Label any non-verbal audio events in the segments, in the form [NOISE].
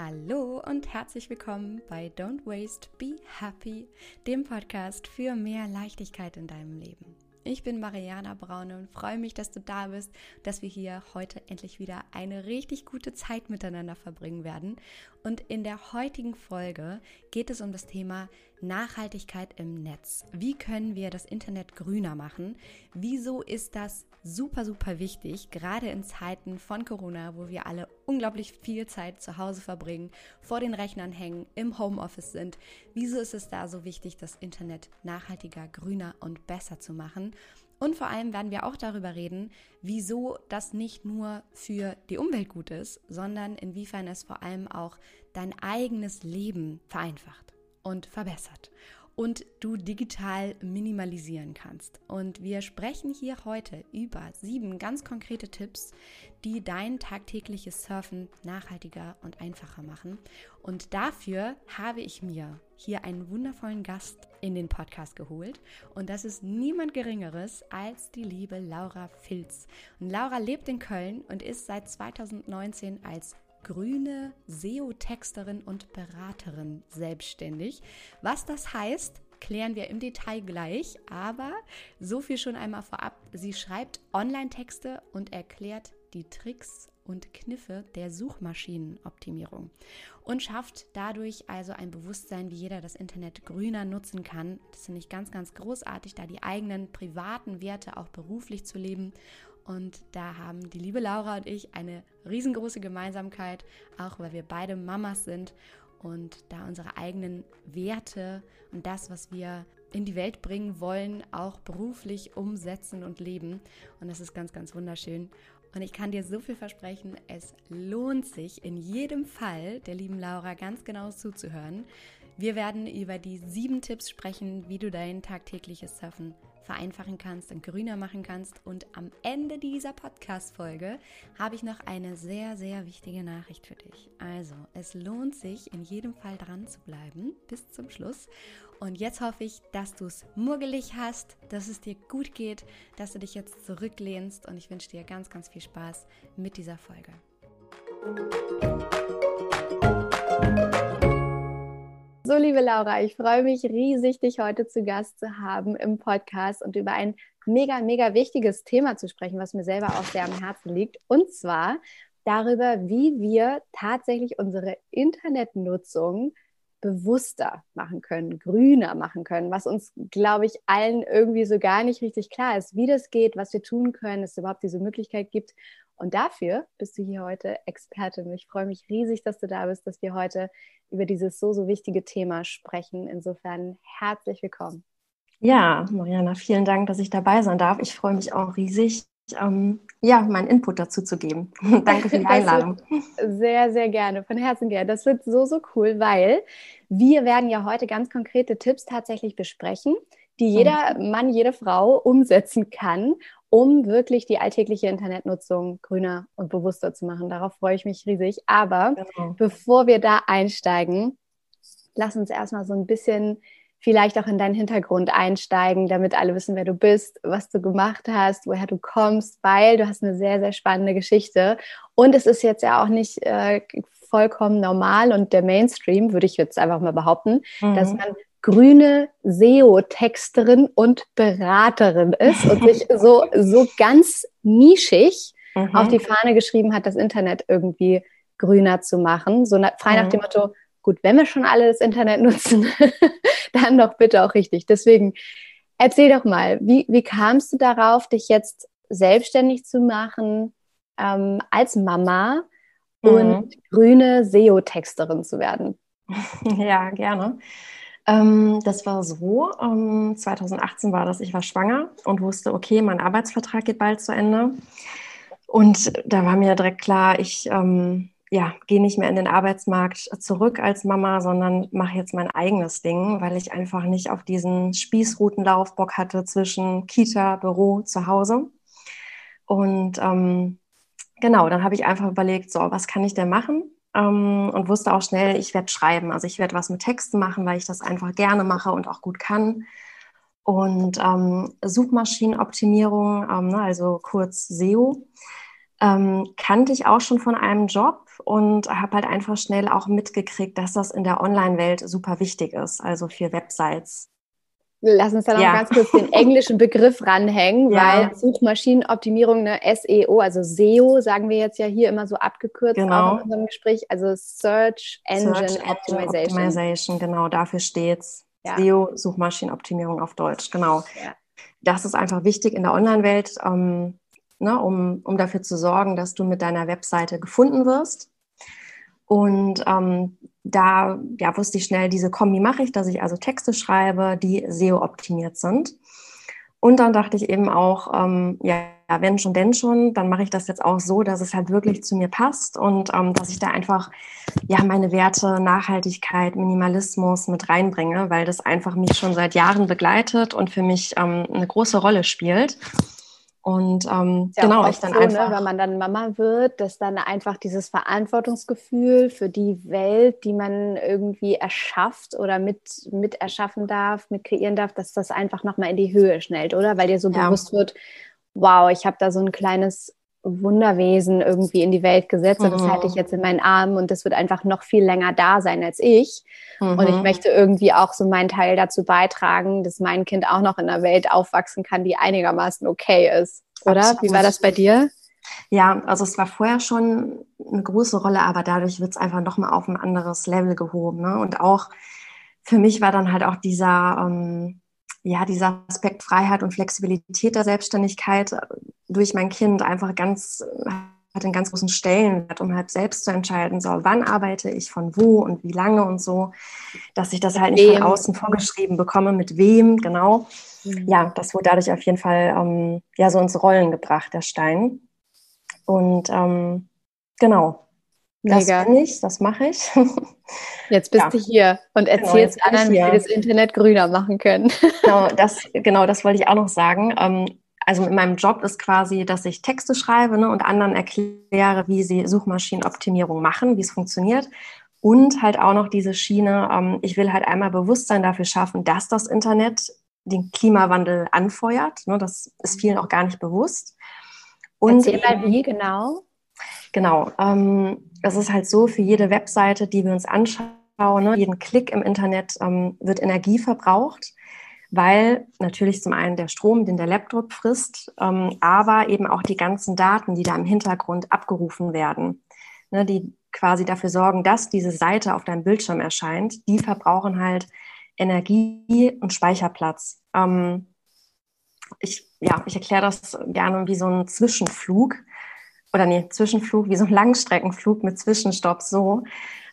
Hallo und herzlich willkommen bei Don't Waste, Be Happy, dem Podcast für mehr Leichtigkeit in deinem Leben. Ich bin Mariana Braune und freue mich, dass du da bist, dass wir hier heute endlich wieder eine richtig gute Zeit miteinander verbringen werden. Und in der heutigen Folge geht es um das Thema Nachhaltigkeit im Netz. Wie können wir das Internet grüner machen? Wieso ist das super, super wichtig, gerade in Zeiten von Corona, wo wir alle unglaublich viel Zeit zu Hause verbringen, vor den Rechnern hängen, im Homeoffice sind? Wieso ist es da so wichtig, das Internet nachhaltiger, grüner und besser zu machen? Und vor allem werden wir auch darüber reden, wieso das nicht nur für die Umwelt gut ist, sondern inwiefern es vor allem auch dein eigenes Leben vereinfacht und verbessert und du digital minimalisieren kannst. Und wir sprechen hier heute über sieben ganz konkrete Tipps, die dein tagtägliches Surfen nachhaltiger und einfacher machen. Und dafür habe ich mir hier einen wundervollen Gast in den Podcast geholt. Und das ist niemand Geringeres als die liebe Laura Filz. Und Laura lebt in Köln und ist seit 2019 als grüne SEO-Texterin und Beraterin selbstständig. Was das heißt, klären wir im Detail gleich, aber so viel schon einmal vorab. Sie schreibt Online-Texte und erklärt die Tricks und Kniffe der Suchmaschinenoptimierung und schafft dadurch also ein Bewusstsein, wie jeder das Internet grüner nutzen kann. Das finde ich ganz, ganz großartig, da die eigenen privaten Werte auch beruflich zu leben und da haben die liebe Laura und ich eine riesengroße Gemeinsamkeit, auch weil wir beide Mamas sind und da unsere eigenen Werte und das, was wir in die Welt bringen wollen, auch beruflich umsetzen und leben. Und das ist ganz, ganz wunderschön. Und ich kann dir so viel versprechen, es lohnt sich in jedem Fall der lieben Laura ganz genau zuzuhören. Wir werden über die sieben Tipps sprechen, wie du dein tagtägliches Surfen vereinfachen kannst und grüner machen kannst. Und am Ende dieser Podcast-Folge habe ich noch eine sehr, sehr wichtige Nachricht für dich. Also, es lohnt sich in jedem Fall dran zu bleiben bis zum Schluss. Und jetzt hoffe ich, dass du es murgelig hast, dass es dir gut geht, dass du dich jetzt zurücklehnst. Und ich wünsche dir ganz, ganz viel Spaß mit dieser Folge. So, liebe Laura, ich freue mich riesig, dich heute zu Gast zu haben im Podcast und über ein mega, mega wichtiges Thema zu sprechen, was mir selber auch sehr am Herzen liegt. Und zwar darüber, wie wir tatsächlich unsere Internetnutzung bewusster machen können, grüner machen können, was uns, glaube ich, allen irgendwie so gar nicht richtig klar ist, wie das geht, was wir tun können, dass es überhaupt diese Möglichkeit gibt. Und dafür bist du hier heute Expertin. Ich freue mich riesig, dass du da bist, dass wir heute über dieses so, so wichtige Thema sprechen. Insofern herzlich willkommen. Ja, Mariana, vielen Dank, dass ich dabei sein darf. Ich freue mich auch riesig, ähm, ja, meinen Input dazu zu geben. [LAUGHS] Danke für die Einladung. Sehr, sehr gerne, von Herzen gerne. Das wird so, so cool, weil wir werden ja heute ganz konkrete Tipps tatsächlich besprechen, die jeder mhm. Mann, jede Frau umsetzen kann, um wirklich die alltägliche Internetnutzung grüner und bewusster zu machen. Darauf freue ich mich riesig. Aber genau. bevor wir da einsteigen, lass uns erstmal so ein bisschen vielleicht auch in deinen Hintergrund einsteigen, damit alle wissen, wer du bist, was du gemacht hast, woher du kommst, weil du hast eine sehr, sehr spannende Geschichte. Und es ist jetzt ja auch nicht äh, vollkommen normal und der Mainstream, würde ich jetzt einfach mal behaupten, mhm. dass man grüne SEO-Texterin und Beraterin ist und sich [LAUGHS] so, so ganz nischig mhm. auf die Fahne geschrieben hat, das Internet irgendwie grüner zu machen. So frei mhm. nach dem Motto, gut, wenn wir schon alle das Internet nutzen, [LAUGHS] dann doch bitte auch richtig. Deswegen erzähl doch mal, wie, wie kamst du darauf, dich jetzt selbstständig zu machen ähm, als Mama mhm. und grüne SEO-Texterin zu werden? [LAUGHS] Ja, gerne. Ähm, das war so, ähm, 2018 war das, ich war schwanger und wusste, okay, mein Arbeitsvertrag geht bald zu Ende. Und da war mir direkt klar, ich ähm, ja, gehe nicht mehr in den Arbeitsmarkt zurück als Mama, sondern mache jetzt mein eigenes Ding, weil ich einfach nicht auf diesen Spießrutenlauf Bock hatte zwischen Kita, Büro, zu Hause. Und ähm, genau, dann habe ich einfach überlegt, so, was kann ich denn machen? Ähm, und wusste auch schnell, ich werde schreiben. Also ich werde was mit Texten machen, weil ich das einfach gerne mache und auch gut kann. Und ähm, Suchmaschinenoptimierung, ähm, ne, also kurz SEO, ähm, kannte ich auch schon von einem Job und habe halt einfach schnell auch mitgekriegt, dass das in der Online-Welt super wichtig ist, also für Websites. Lass uns da noch ja. ganz kurz den englischen Begriff ranhängen, ja. weil Suchmaschinenoptimierung, eine SEO, also SEO, sagen wir jetzt ja hier immer so abgekürzt genau. in unserem Gespräch, also Search Engine, Search Engine Optimization. Optimization. Genau, dafür steht's. Ja. SEO, Suchmaschinenoptimierung auf Deutsch, genau. Das ist einfach wichtig in der Online-Welt, ähm, ne, um, um dafür zu sorgen, dass du mit deiner Webseite gefunden wirst. Und ähm, da ja, wusste ich schnell, diese Kombi mache ich, dass ich also Texte schreibe, die SEO-optimiert sind. Und dann dachte ich eben auch, ähm, ja, wenn schon, denn schon, dann mache ich das jetzt auch so, dass es halt wirklich zu mir passt und ähm, dass ich da einfach ja meine Werte Nachhaltigkeit, Minimalismus mit reinbringe, weil das einfach mich schon seit Jahren begleitet und für mich ähm, eine große Rolle spielt. Und ähm, ja genau, ich dann so, ne, einfach. Ne, wenn man dann Mama wird, dass dann einfach dieses Verantwortungsgefühl für die Welt, die man irgendwie erschafft oder mit, mit erschaffen darf, mit kreieren darf, dass das einfach nochmal in die Höhe schnellt, oder? Weil dir so ja. bewusst wird, wow, ich habe da so ein kleines Wunderwesen irgendwie in die Welt gesetzt und das halte ich mhm. jetzt in meinen Armen und das wird einfach noch viel länger da sein als ich. Mhm. Und ich mhm. möchte irgendwie auch so meinen Teil dazu beitragen, dass mein Kind auch noch in einer Welt aufwachsen kann, die einigermaßen okay ist. Oder? Absolut. Wie war das bei dir? Ja, also es war vorher schon eine große Rolle, aber dadurch wird es einfach nochmal auf ein anderes Level gehoben. Ne? Und auch für mich war dann halt auch dieser, ähm, ja, dieser Aspekt Freiheit und Flexibilität der Selbstständigkeit durch mein Kind einfach ganz, hat einen ganz großen Stellenwert, um halt selbst zu entscheiden, so, wann arbeite ich von wo und wie lange und so, dass ich das halt nicht von außen vorgeschrieben bekomme, mit wem, genau. Mhm. Ja, das wurde dadurch auf jeden Fall ähm, ja so ins Rollen gebracht, der Stein. Und ähm, genau, das bin ich, das mache ich. [LAUGHS] Jetzt bist ja. du hier und genau, erzählst genau, anderen, wie wir das Internet grüner machen können. [LAUGHS] Genau, das, genau, das wollte ich auch noch sagen. Ähm, also in meinem Job ist quasi, dass ich Texte schreibe ne, und anderen erkläre, wie sie Suchmaschinenoptimierung machen, wie es funktioniert. Und halt auch noch diese Schiene, ähm, ich will halt einmal Bewusstsein dafür schaffen, dass das Internet den Klimawandel anfeuert. Ne, das ist vielen auch gar nicht bewusst. Und Erzähl mal, wie genau? Genau. Ähm, es ist halt so, für jede Webseite, die wir uns anschauen, ne, jeden Klick im Internet ähm, wird Energie verbraucht weil natürlich zum einen der Strom, den der Laptop frisst, ähm, aber eben auch die ganzen Daten, die da im Hintergrund abgerufen werden, ne, die quasi dafür sorgen, dass diese Seite auf deinem Bildschirm erscheint, die verbrauchen halt Energie und Speicherplatz. Ähm, ich, ja, ich erkläre das gerne wie so ein Zwischenflug oder nee, Zwischenflug, wie so ein Langstreckenflug mit Zwischenstopps so.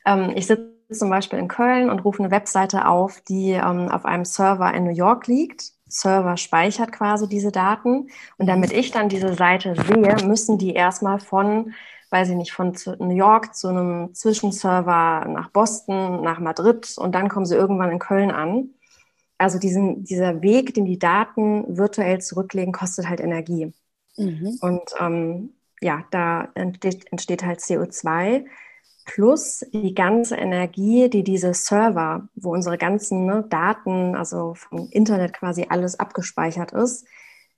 Ähm, ich sitze zum Beispiel in Köln und rufe eine Webseite auf, die ähm, auf einem Server in New York liegt. Server speichert quasi diese Daten. Und damit ich dann diese Seite sehe, müssen die erstmal von, weiß ich nicht, von New York zu einem Zwischenserver nach Boston, nach Madrid und dann kommen sie irgendwann in Köln an. Also diesen, dieser Weg, den die Daten virtuell zurücklegen, kostet halt Energie. Mhm. Und ähm, ja, da entsteht, entsteht halt CO2 plus die ganze Energie, die diese Server, wo unsere ganzen ne, Daten, also vom Internet quasi alles abgespeichert ist,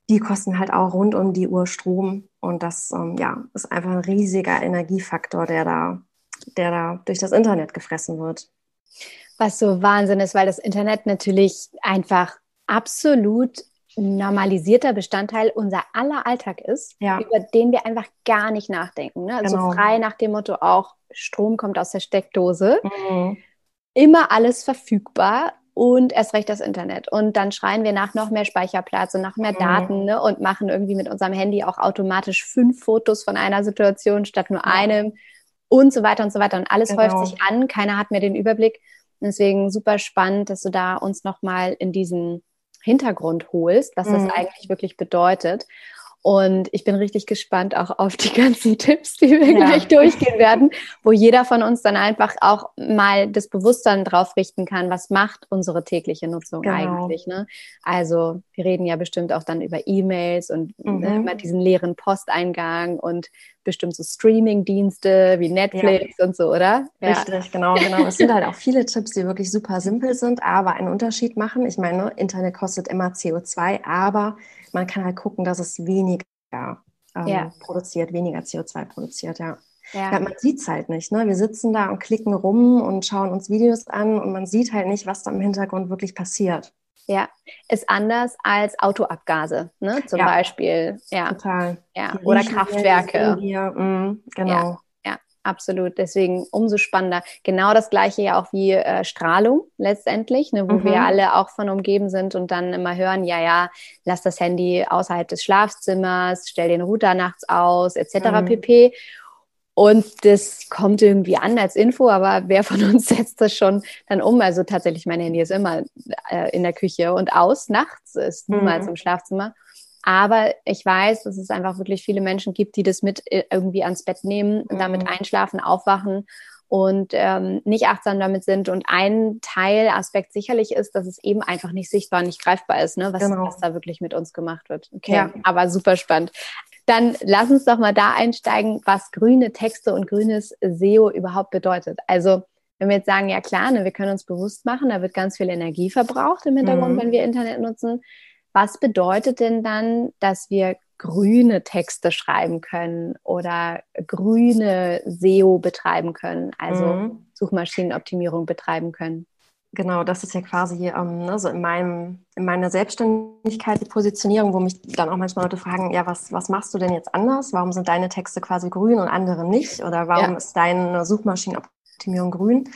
die kosten halt auch rund um die Uhr Strom. Und das ähm, ja, ist einfach ein riesiger Energiefaktor, der da, der da durch das Internet gefressen wird. Was so Wahnsinn ist, weil das Internet natürlich einfach absolut normalisierter Bestandteil unser aller Alltag ist, ja. über den wir einfach gar nicht nachdenken. Ne? Also genau. frei nach dem Motto auch, Strom kommt aus der Steckdose. Mhm. Immer alles verfügbar und erst recht das Internet. Und dann schreien wir nach noch mehr Speicherplatz und nach mehr mhm. Daten ne? und machen irgendwie mit unserem Handy auch automatisch fünf Fotos von einer Situation statt nur einem und so weiter und so weiter. Und alles genau. häuft sich an, keiner hat mehr den Überblick. Deswegen super spannend, dass du da uns nochmal in diesen Hintergrund holst, was mhm. das eigentlich wirklich bedeutet. Und ich bin richtig gespannt auch auf die [LAUGHS] ganzen Tipps, die wir ja. gleich durchgehen werden, wo jeder von uns dann einfach auch mal das Bewusstsein drauf richten kann, was macht unsere tägliche Nutzung genau. eigentlich. Ne? Also wir reden ja bestimmt auch dann über E-Mails und ne, mhm. ne, immer diesen leeren Posteingang und bestimmt so Streaming-Dienste wie Netflix ja. und so, oder? Richtig, ja. genau, genau. Es sind halt auch viele Tipps, die wirklich super simpel sind, aber einen Unterschied machen. Ich meine, Internet kostet immer CO2, aber man kann halt gucken, dass es weniger ähm, ja. produziert, weniger CO2 produziert, ja. Ja. ja man sieht es halt nicht. Ne? Wir sitzen da und klicken rum und schauen uns Videos an und man sieht halt nicht, was da im Hintergrund wirklich passiert. Ja, ist anders als Autoabgase, ne? Zum ja. Beispiel. Ja. Total. Ja. Oder Kraftwerke. Mhm, genau. Absolut. Deswegen umso spannender. Genau das gleiche ja auch wie äh, Strahlung letztendlich, ne, wo mhm. wir alle auch von umgeben sind und dann immer hören, ja, ja, lass das Handy außerhalb des Schlafzimmers, stell den Router nachts aus, etc. Mhm. pp. Und das kommt irgendwie an als Info, aber wer von uns [LAUGHS] setzt das schon dann um? Also tatsächlich, mein Handy ist immer äh, in der Küche und aus nachts, ist niemals mhm. im Schlafzimmer. Aber ich weiß, dass es einfach wirklich viele Menschen gibt, die das mit äh, irgendwie ans Bett nehmen, mhm. damit einschlafen, aufwachen und ähm, nicht achtsam damit sind. Und ein Teilaspekt sicherlich ist, dass es eben einfach nicht sichtbar, nicht greifbar ist, ne? was, genau. was da wirklich mit uns gemacht wird. Okay, ja. aber super spannend. Dann lass uns doch mal da einsteigen, was grüne Texte und grünes SEO überhaupt bedeutet. Also wenn wir jetzt sagen, ja klar, ne, wir können uns bewusst machen, da wird ganz viel Energie verbraucht im Hintergrund, mhm. wenn wir Internet nutzen. Was bedeutet denn dann, dass wir grüne Texte schreiben können oder grüne SEO betreiben können, also mhm. Suchmaschinenoptimierung betreiben können? Genau, das ist ja quasi ähm, ne, so in, meinem, in meiner Selbstständigkeit die Positionierung, wo mich dann auch manchmal Leute fragen, ja, was, was machst du denn jetzt anders? Warum sind deine Texte quasi grün und andere nicht? Oder warum ja. ist deine Suchmaschinenoptimierung grün?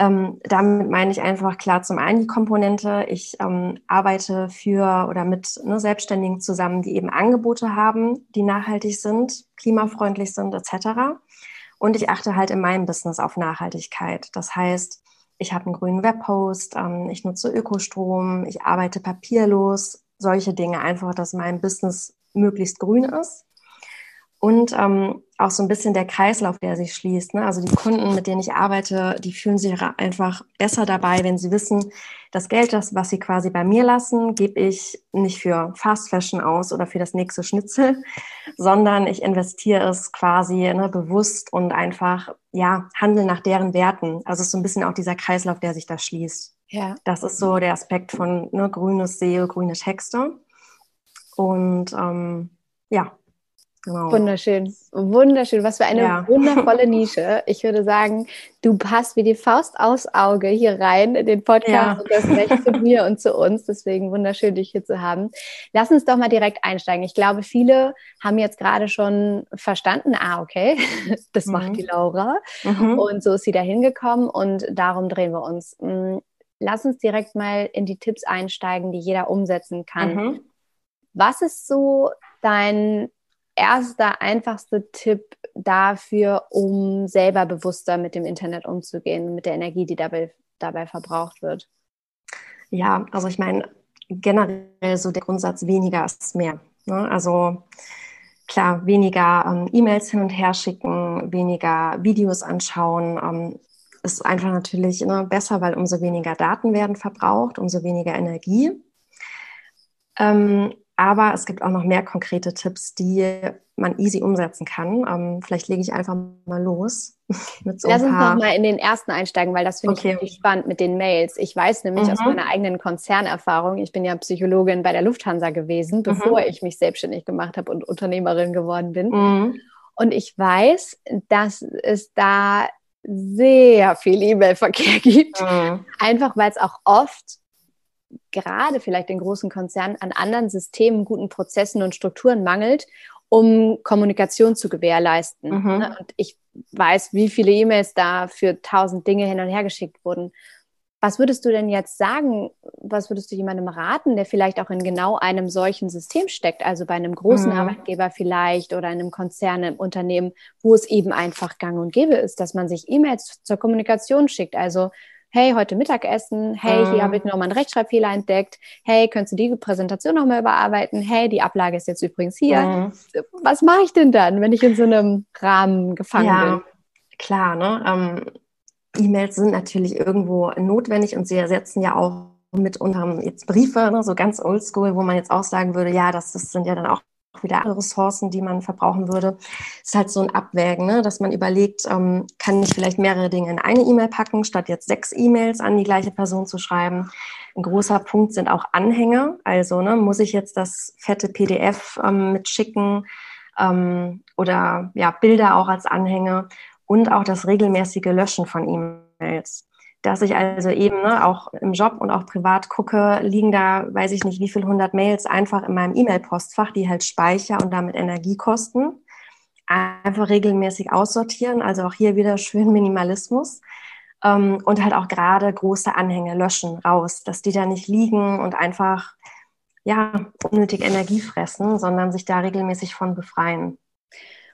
Ähm, damit meine ich einfach klar zum einen die Komponente, ich ähm, arbeite für oder mit ne, Selbstständigen zusammen, die eben Angebote haben, die nachhaltig sind, klimafreundlich sind etc. Und ich achte halt in meinem Business auf Nachhaltigkeit. Das heißt, ich habe einen grünen Webpost, ähm, ich nutze Ökostrom, ich arbeite papierlos, solche Dinge einfach, dass mein Business möglichst grün ist. Und ähm, auch so ein bisschen der Kreislauf, der sich schließt. Ne? Also die Kunden, mit denen ich arbeite, die fühlen sich einfach besser dabei, wenn sie wissen, das Geld, das, was sie quasi bei mir lassen, gebe ich nicht für Fast Fashion aus oder für das nächste Schnitzel, [LAUGHS] sondern ich investiere es quasi ne, bewusst und einfach, ja, handle nach deren Werten. Also es ist so ein bisschen auch dieser Kreislauf, der sich da schließt. Ja. Das ist so der Aspekt von ne, grünes SEO, grüne Texte. Und ähm, ja, Genau. Wunderschön, wunderschön. Was für eine ja. wundervolle Nische. Ich würde sagen, du passt wie die Faust aufs Auge hier rein in den Podcast ja. und das Recht zu mir und zu uns. Deswegen wunderschön, dich hier zu haben. Lass uns doch mal direkt einsteigen. Ich glaube, viele haben jetzt gerade schon verstanden, ah, okay, [LAUGHS] das mhm. macht die Laura. Mhm. Und so ist sie da hingekommen und darum drehen wir uns. Mm, lass uns direkt mal in die Tipps einsteigen, die jeder umsetzen kann. Mhm. Was ist so dein erster, einfachste Tipp dafür, um selber bewusster mit dem Internet umzugehen, mit der Energie, die dabei, dabei verbraucht wird? Ja, also ich meine, generell so der Grundsatz, weniger ist mehr. Ne? Also klar, weniger ähm, E-Mails hin und her schicken, weniger Videos anschauen, ähm, ist einfach natürlich ne, besser, weil umso weniger Daten werden verbraucht, umso weniger Energie. Ähm, aber es gibt auch noch mehr konkrete Tipps, die man easy umsetzen kann. Ähm, vielleicht lege ich einfach mal los. [LAUGHS] mit so Lass uns noch mal in den ersten einsteigen, weil das finde okay. ich wirklich spannend mit den Mails. Ich weiß nämlich mhm. aus meiner eigenen Konzernerfahrung, ich bin ja Psychologin bei der Lufthansa gewesen, bevor mhm. ich mich selbstständig gemacht habe und Unternehmerin geworden bin. Mhm. Und ich weiß, dass es da sehr viel E-Mail-Verkehr [LAUGHS] gibt. Mhm. Einfach weil es auch oft gerade vielleicht in großen Konzernen an anderen Systemen, guten Prozessen und Strukturen mangelt, um Kommunikation zu gewährleisten. Mhm. Ne? Und ich weiß, wie viele E-Mails da für tausend Dinge hin und her geschickt wurden. Was würdest du denn jetzt sagen? Was würdest du jemandem raten, der vielleicht auch in genau einem solchen System steckt? Also bei einem großen mhm. Arbeitgeber vielleicht oder einem Konzern, einem Unternehmen, wo es eben einfach gang und gäbe ist, dass man sich E-Mails zur Kommunikation schickt. Also hey, heute Mittagessen, hey, hier habe ich mhm. nochmal einen Rechtschreibfehler entdeckt, hey, könntest du die Präsentation nochmal überarbeiten, hey, die Ablage ist jetzt übrigens hier. Mhm. Was mache ich denn dann, wenn ich in so einem Rahmen gefangen ja, bin? Klar, ne? Ähm, E-Mails sind natürlich irgendwo notwendig und sie ersetzen ja auch mitunter jetzt Briefe, ne, so ganz oldschool, wo man jetzt auch sagen würde, ja, das, das sind ja dann auch wieder andere Ressourcen, die man verbrauchen würde. Es ist halt so ein Abwägen, ne? dass man überlegt, ähm, kann ich vielleicht mehrere Dinge in eine E-Mail packen, statt jetzt sechs E-Mails an die gleiche Person zu schreiben. Ein großer Punkt sind auch Anhänge. Also ne, muss ich jetzt das fette PDF ähm, mitschicken, ähm, oder ja, Bilder auch als Anhänge und auch das regelmäßige Löschen von E-Mails. Dass ich also eben ne, auch im Job und auch privat gucke, liegen da, weiß ich nicht, wie viele hundert Mails einfach in meinem E-Mail-Postfach, die halt Speicher und damit Energie kosten. Einfach regelmäßig aussortieren, also auch hier wieder schön Minimalismus. Ähm, und halt auch gerade große Anhänge löschen, raus, dass die da nicht liegen und einfach ja, unnötig Energie fressen, sondern sich da regelmäßig von befreien.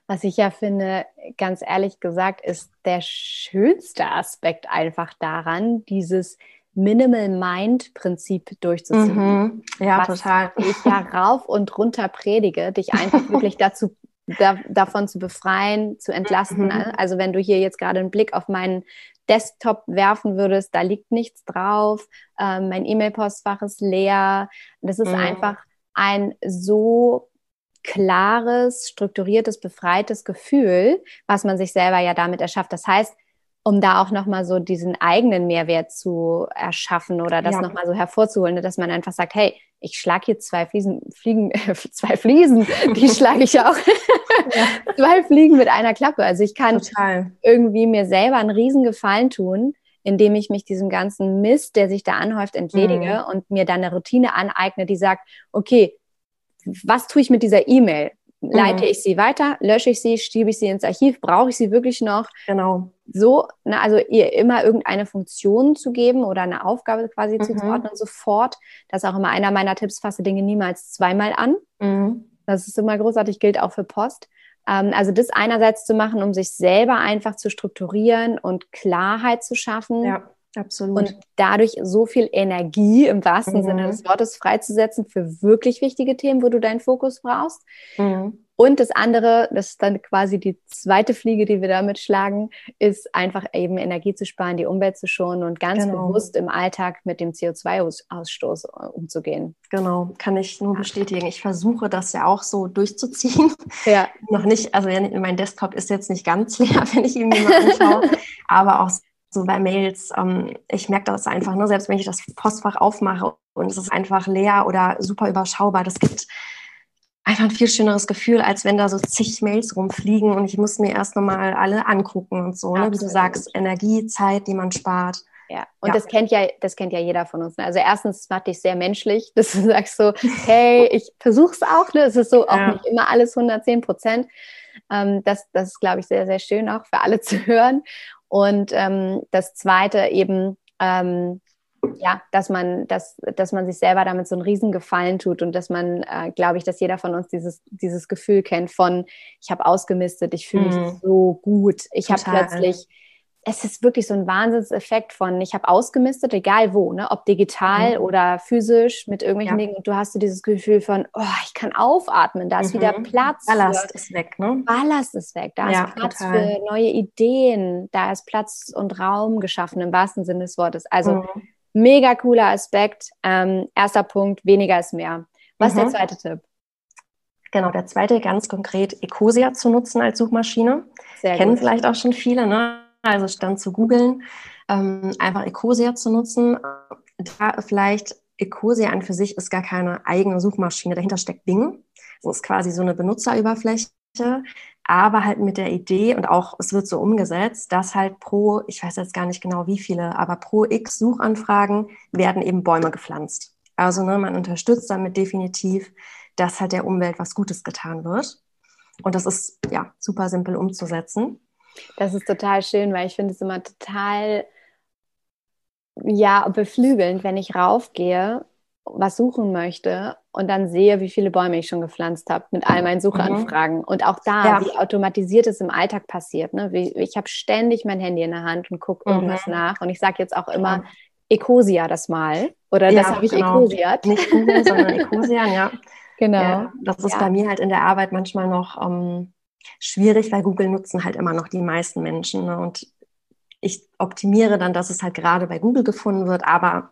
Was ich ja finde, ganz ehrlich gesagt, ist der schönste Aspekt einfach daran, dieses Minimal Mind Prinzip durchzuziehen. Mhm. Ja, was total. Ich ja [LAUGHS] rauf und runter predige, dich einfach wirklich dazu da, davon zu befreien, zu entlasten. Mhm. Also wenn du hier jetzt gerade einen Blick auf meinen Desktop werfen würdest, da liegt nichts drauf, ähm, mein E-Mail-Postfach ist leer. Das ist mhm. einfach ein so klares, strukturiertes, befreites Gefühl, was man sich selber ja damit erschafft. Das heißt, um da auch nochmal so diesen eigenen Mehrwert zu erschaffen oder das ja. nochmal so hervorzuholen, dass man einfach sagt, hey, ich schlage hier zwei Fliesen, Fliegen, [LAUGHS] zwei Fliesen, die schlage ich auch. [LAUGHS] ja. [LAUGHS] zwei Fliegen mit einer Klappe. Also ich kann Total. irgendwie mir selber einen riesen Gefallen tun, indem ich mich diesem ganzen Mist, der sich da anhäuft, entledige mhm. und mir dann eine Routine aneigne, die sagt, okay, was tue ich mit dieser E-Mail? Leite mhm. ich sie weiter, lösche ich sie, schiebe ich sie ins Archiv, brauche ich sie wirklich noch? Genau. So, ne, also ihr immer irgendeine Funktion zu geben oder eine Aufgabe quasi mhm. zuzuordnen sofort. Das ist auch immer einer meiner Tipps, fasse Dinge niemals zweimal an. Mhm. Das ist immer großartig, gilt auch für Post. Ähm, also das einerseits zu machen, um sich selber einfach zu strukturieren und Klarheit zu schaffen. Ja Absolut. Und dadurch so viel Energie im wahrsten mhm. Sinne des Wortes freizusetzen für wirklich wichtige Themen, wo du deinen Fokus brauchst. Mhm. Und das andere, das ist dann quasi die zweite Fliege, die wir damit schlagen, ist einfach eben Energie zu sparen, die Umwelt zu schonen und ganz genau. bewusst im Alltag mit dem CO2-Ausstoß äh, umzugehen. Genau, kann ich nur bestätigen. Ich versuche das ja auch so durchzuziehen. [LAUGHS] Ja. Noch nicht, also mein Desktop ist jetzt nicht ganz [LAUGHS] leer, wenn ich ihn mir mal anschaue, [LAUGHS] aber auch so bei Mails, ähm, ich merke das einfach, ne, selbst wenn ich das Postfach aufmache und es ist einfach leer oder super überschaubar, das gibt einfach ein viel schöneres Gefühl, als wenn da so zig Mails rumfliegen und ich muss mir erst nochmal alle angucken und so, ne? wie du sagst, Energie, Zeit, die man spart. Ja, und ja. das kennt ja, das kennt ja jeder von uns. Ne? Also erstens macht dich sehr menschlich, [LAUGHS] dass du sagst so, hey, ich versuche es auch, ne? Es ist so auch ja. nicht immer alles 110 Prozent. Ähm, das, das ist, glaube ich, sehr, sehr schön auch für alle [LAUGHS] zu hören. Und ähm, das Zweite eben, ähm, ja, dass man, dass, dass man sich selber damit so einen Riesengefallen tut und dass man, äh, glaube ich, dass jeder von uns dieses, dieses Gefühl kennt von, ich habe ausgemistet, ich fühle mich mhm. so gut, ich habe plötzlich es ist wirklich so ein Wahnsinnseffekt von, ich habe ausgemistet, egal wo, ne? ob digital mhm. oder physisch mit irgendwelchen ja. Dingen. Und du hast so dieses Gefühl von, oh, ich kann aufatmen, da ist mhm. wieder Platz. Ballast für, ist weg, ne? Ballast ist weg, da ja, ist Platz total. für neue Ideen, da ist Platz und Raum geschaffen, im wahrsten Sinne des Wortes. Also mhm. mega cooler Aspekt. Ähm, erster Punkt, weniger ist mehr. Was ist der mhm. zweite Tipp? Genau, der zweite ganz konkret, Ecosia zu nutzen als Suchmaschine. Sehr Kennen gut. vielleicht auch schon viele, ne? Also dann zu googeln, ähm, einfach Ecosia zu nutzen. Da vielleicht Ecosia an für sich ist gar keine eigene Suchmaschine, dahinter steckt Bing. Das ist quasi so eine Benutzerüberfläche, aber halt mit der Idee und auch es wird so umgesetzt, dass halt pro, ich weiß jetzt gar nicht genau wie viele, aber pro x Suchanfragen werden eben Bäume gepflanzt. Also ne, man unterstützt damit definitiv, dass halt der Umwelt was Gutes getan wird. Und das ist ja super simpel umzusetzen. Das ist total schön, weil ich finde es immer total ja, beflügelnd, wenn ich raufgehe, was suchen möchte und dann sehe, wie viele Bäume ich schon gepflanzt habe mit all meinen Suchanfragen. Mhm. Und auch da, ja. wie automatisiert es im Alltag passiert. Ne? Ich habe ständig mein Handy in der Hand und gucke irgendwas mhm. nach. Und ich sage jetzt auch immer, Ecosia das mal. Oder ja, das habe ich genau. Ecosiat. Nicht Google, sondern Ecosian, ja. [LAUGHS] Genau. Ja, das ist bei mir halt in der Arbeit manchmal noch ähm, schwierig, weil Google nutzen halt immer noch die meisten Menschen. Ne? Und ich optimiere dann, dass es halt gerade bei Google gefunden wird, aber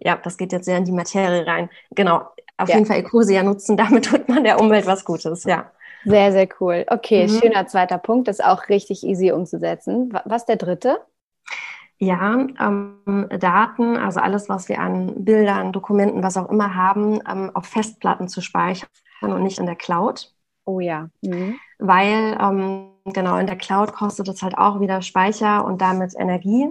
ja, das geht jetzt sehr in die Materie rein. Genau, auf ja. jeden Fall Ecosia nutzen, [LAUGHS] damit tut man der Umwelt was Gutes, ja. Sehr, sehr cool. Okay, mhm. schöner zweiter Punkt, das ist auch richtig easy umzusetzen. Was der dritte? Ja, ähm, Daten, also alles, was wir an Bildern, Dokumenten, was auch immer haben, ähm, auf Festplatten zu speichern und nicht in der Cloud. Oh ja. Mhm. Weil, ähm, genau, in der Cloud kostet es halt auch wieder Speicher und damit Energie.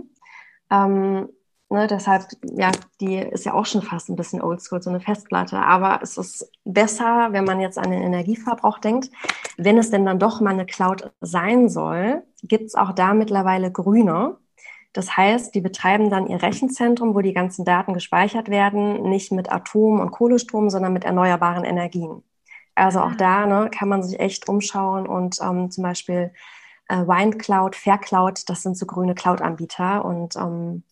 Ähm, ne, deshalb, ja, die ist ja auch schon fast ein bisschen oldschool, so eine Festplatte. Aber es ist besser, wenn man jetzt an den Energieverbrauch denkt. Wenn es denn dann doch mal eine Cloud sein soll, gibt es auch da mittlerweile grüne. Das heißt, die betreiben dann ihr Rechenzentrum, wo die ganzen Daten gespeichert werden, nicht mit Atom- und Kohlestrom, sondern mit erneuerbaren Energien. Also auch da ne, kann man sich echt umschauen und ähm, zum Beispiel äh, WineCloud, Faircloud, das sind so grüne Cloud-Anbieter und ähm,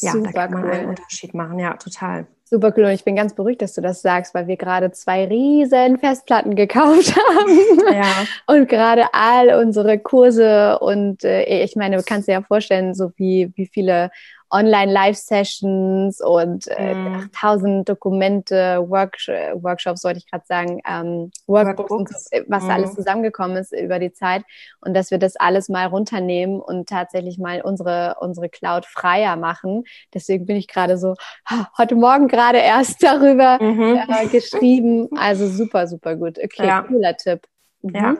ja, da kann man cool. einen Unterschied machen. Ja, total. Super cool und ich bin ganz beruhigt, dass du das sagst, weil wir gerade zwei riesen Festplatten gekauft [LAUGHS] haben ja. und gerade all unsere Kurse und äh, ich meine, du kannst dir ja vorstellen, so wie, wie viele Online-Live-Sessions und äh, mm. 8000 Dokumente, Worksh Workshops, sollte ich gerade sagen, ähm, Workbooks, Workbooks. Und, was mm. alles zusammengekommen ist über die Zeit und dass wir das alles mal runternehmen und tatsächlich mal unsere, unsere Cloud freier machen. Deswegen bin ich gerade so, heute Morgen gerade erst [LAUGHS] darüber mhm. äh, geschrieben. Also super, super gut. Okay, ja. cooler Tipp. Mhm. Ja.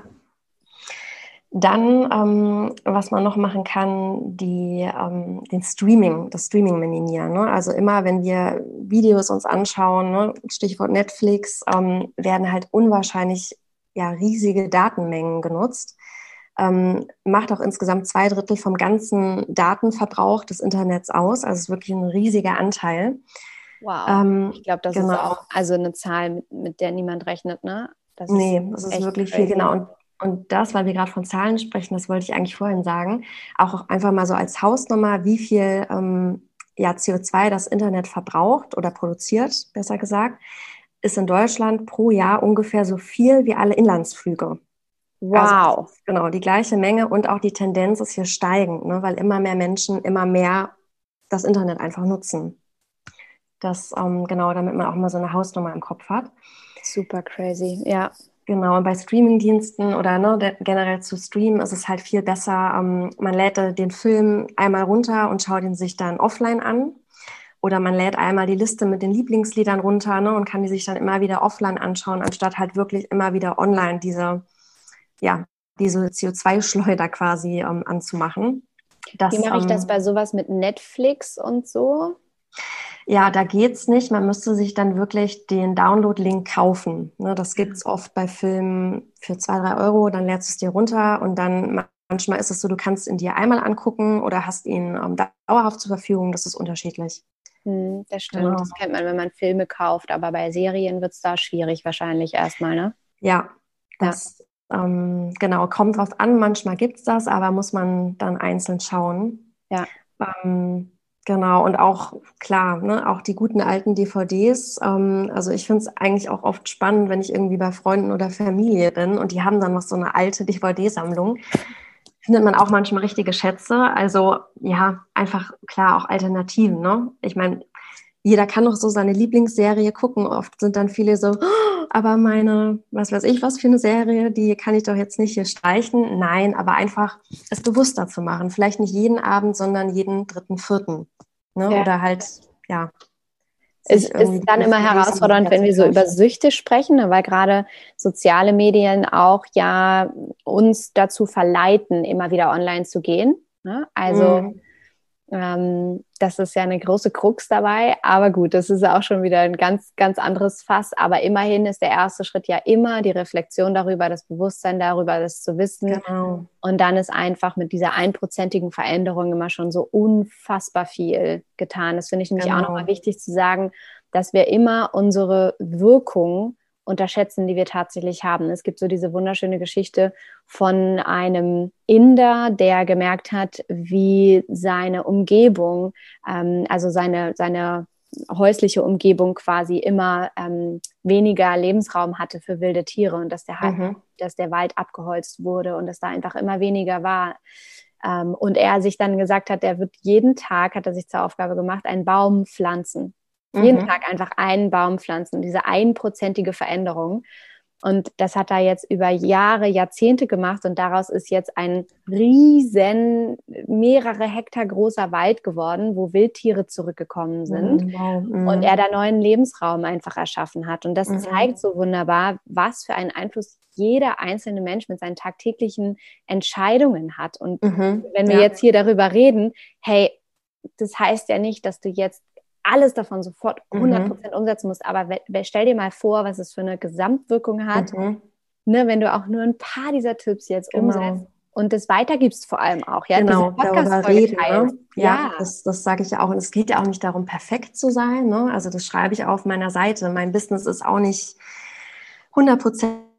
Dann, ähm, was man noch machen kann, die, ähm, den Streaming, das Streaming minimieren. Ne? Also immer, wenn wir Videos uns anschauen, ne? Stichwort Netflix, ähm, werden halt unwahrscheinlich ja, riesige Datenmengen genutzt. Ähm, macht auch insgesamt zwei Drittel vom ganzen Datenverbrauch des Internets aus. Also es ist wirklich ein riesiger Anteil. Wow. Ähm, ich glaube, das genau. ist auch also eine Zahl, mit, mit der niemand rechnet, ne? Das nee, das ist wirklich viel, genau. Und und das, weil wir gerade von Zahlen sprechen, das wollte ich eigentlich vorhin sagen, auch einfach mal so als Hausnummer, wie viel ähm, ja, CO2 das Internet verbraucht oder produziert, besser gesagt, ist in Deutschland pro Jahr ungefähr so viel wie alle Inlandsflüge. Wow. Also, genau, die gleiche Menge und auch die Tendenz ist hier steigend, ne, weil immer mehr Menschen immer mehr das Internet einfach nutzen. Das, ähm, genau, damit man auch mal so eine Hausnummer im Kopf hat. Super crazy, ja. Genau, und bei Streamingdiensten oder ne, generell zu streamen ist es halt viel besser. Ähm, man lädt den Film einmal runter und schaut ihn sich dann offline an. Oder man lädt einmal die Liste mit den Lieblingsliedern runter ne, und kann die sich dann immer wieder offline anschauen, anstatt halt wirklich immer wieder online diese, ja, diese CO2-Schleuder quasi ähm, anzumachen. Das, Wie mache ich das ähm, bei sowas mit Netflix und so? Ja, da geht's nicht. Man müsste sich dann wirklich den Download-Link kaufen. Ne, das gibt's oft bei Filmen für zwei, drei Euro. Dann lädst du es dir runter und dann manchmal ist es so, du kannst ihn dir einmal angucken oder hast ihn ähm, dauerhaft zur Verfügung. Das ist unterschiedlich. Hm, das stimmt. Genau. Das kennt man, wenn man Filme kauft. Aber bei Serien wird's da schwierig wahrscheinlich erstmal, ne? Ja, das ja. Ähm, genau kommt drauf an. Manchmal gibt's das, aber muss man dann einzeln schauen. Ja. Ähm, Genau, und auch klar, ne, auch die guten alten DVDs. Ähm, also ich finde es eigentlich auch oft spannend, wenn ich irgendwie bei Freunden oder Familie bin und die haben dann noch so eine alte DVD-Sammlung. Findet man auch manchmal richtige Schätze. Also ja, einfach klar auch Alternativen. Ne? Ich meine, jeder kann doch so seine Lieblingsserie gucken. Oft sind dann viele so, oh, aber meine, was weiß ich, was für eine Serie, die kann ich doch jetzt nicht hier streichen. Nein, aber einfach es bewusster zu machen. Vielleicht nicht jeden Abend, sondern jeden dritten, vierten. Ne? Ja. Oder halt, ja. Es ist dann immer herausfordernd, wenn wir so über Süchte sprechen, ne? weil gerade soziale Medien auch ja uns dazu verleiten, immer wieder online zu gehen. Ne? Also mhm ähm, das ist ja eine große Krux dabei. Aber gut, das ist auch schon wieder ein ganz, ganz anderes Fass. Aber immerhin ist der erste Schritt ja immer die Reflexion darüber, das Bewusstsein darüber, das zu wissen. Genau. Und dann ist einfach mit dieser einprozentigen Veränderung immer schon so unfassbar viel getan. Das finde ich nämlich genau. auch nochmal wichtig zu sagen, dass wir immer unsere Wirkung unterschätzen, die wir tatsächlich haben. Es gibt so diese wunderschöne Geschichte von einem Inder, der gemerkt hat, wie seine Umgebung, ähm, also seine, seine häusliche Umgebung quasi immer ähm, weniger Lebensraum hatte für wilde Tiere und dass der, mhm. dass der Wald abgeholzt wurde und dass da einfach immer weniger war. Ähm, und er sich dann gesagt hat, er wird jeden Tag, hat er sich zur Aufgabe gemacht, einen Baum pflanzen. Mhm. Jeden Tag einfach einen Baum pflanzen. Diese einprozentige Veränderung. Und das hat er jetzt über Jahre, Jahrzehnte gemacht und daraus ist jetzt ein riesen, mehrere Hektar großer Wald geworden, wo Wildtiere zurückgekommen sind mhm, wow. mhm. und er da neuen Lebensraum einfach erschaffen hat. Und das mhm. zeigt so wunderbar, was für einen Einfluss jeder einzelne Mensch mit seinen tagtäglichen Entscheidungen hat. Und mhm, wenn wir ja. jetzt hier darüber reden, hey, das heißt ja nicht, dass du jetzt alles davon sofort 100% mhm. umsetzen musst. Aber stell dir mal vor, was es für eine Gesamtwirkung hat, mhm. ne, wenn du auch nur ein paar dieser Tipps jetzt genau. umsetzt und das weitergibst vor allem auch. Ja, genau, darüber reden. Ne? Ja, ja, das, das sage ich ja auch. Und es geht ja auch nicht darum, perfekt zu sein. Ne? Also das schreibe ich auf meiner Seite. Mein Business ist auch nicht 100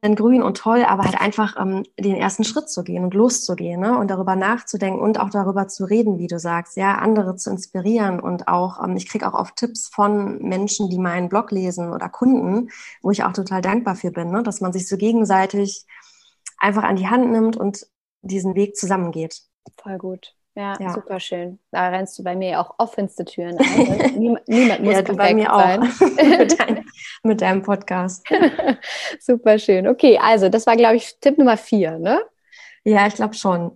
grün und toll, aber halt einfach ähm, den ersten Schritt zu gehen und loszugehen ne? und darüber nachzudenken und auch darüber zu reden, wie du sagst, ja, andere zu inspirieren und auch, ähm, ich kriege auch oft Tipps von Menschen, die meinen Blog lesen oder Kunden, wo ich auch total dankbar für bin, ne? dass man sich so gegenseitig einfach an die Hand nimmt und diesen Weg zusammengeht. Voll gut. Ja, ja, super schön. Da rennst du bei mir auch offenste Türen ein. niemand, [LAUGHS] niemand muss ja, perfekt bei mir sein. Auch. [LAUGHS] mit, dein, mit, deinem Podcast. [LAUGHS] super schön. Okay, also das war, glaube ich, Tipp Nummer vier, ne? Ja, ich glaube schon.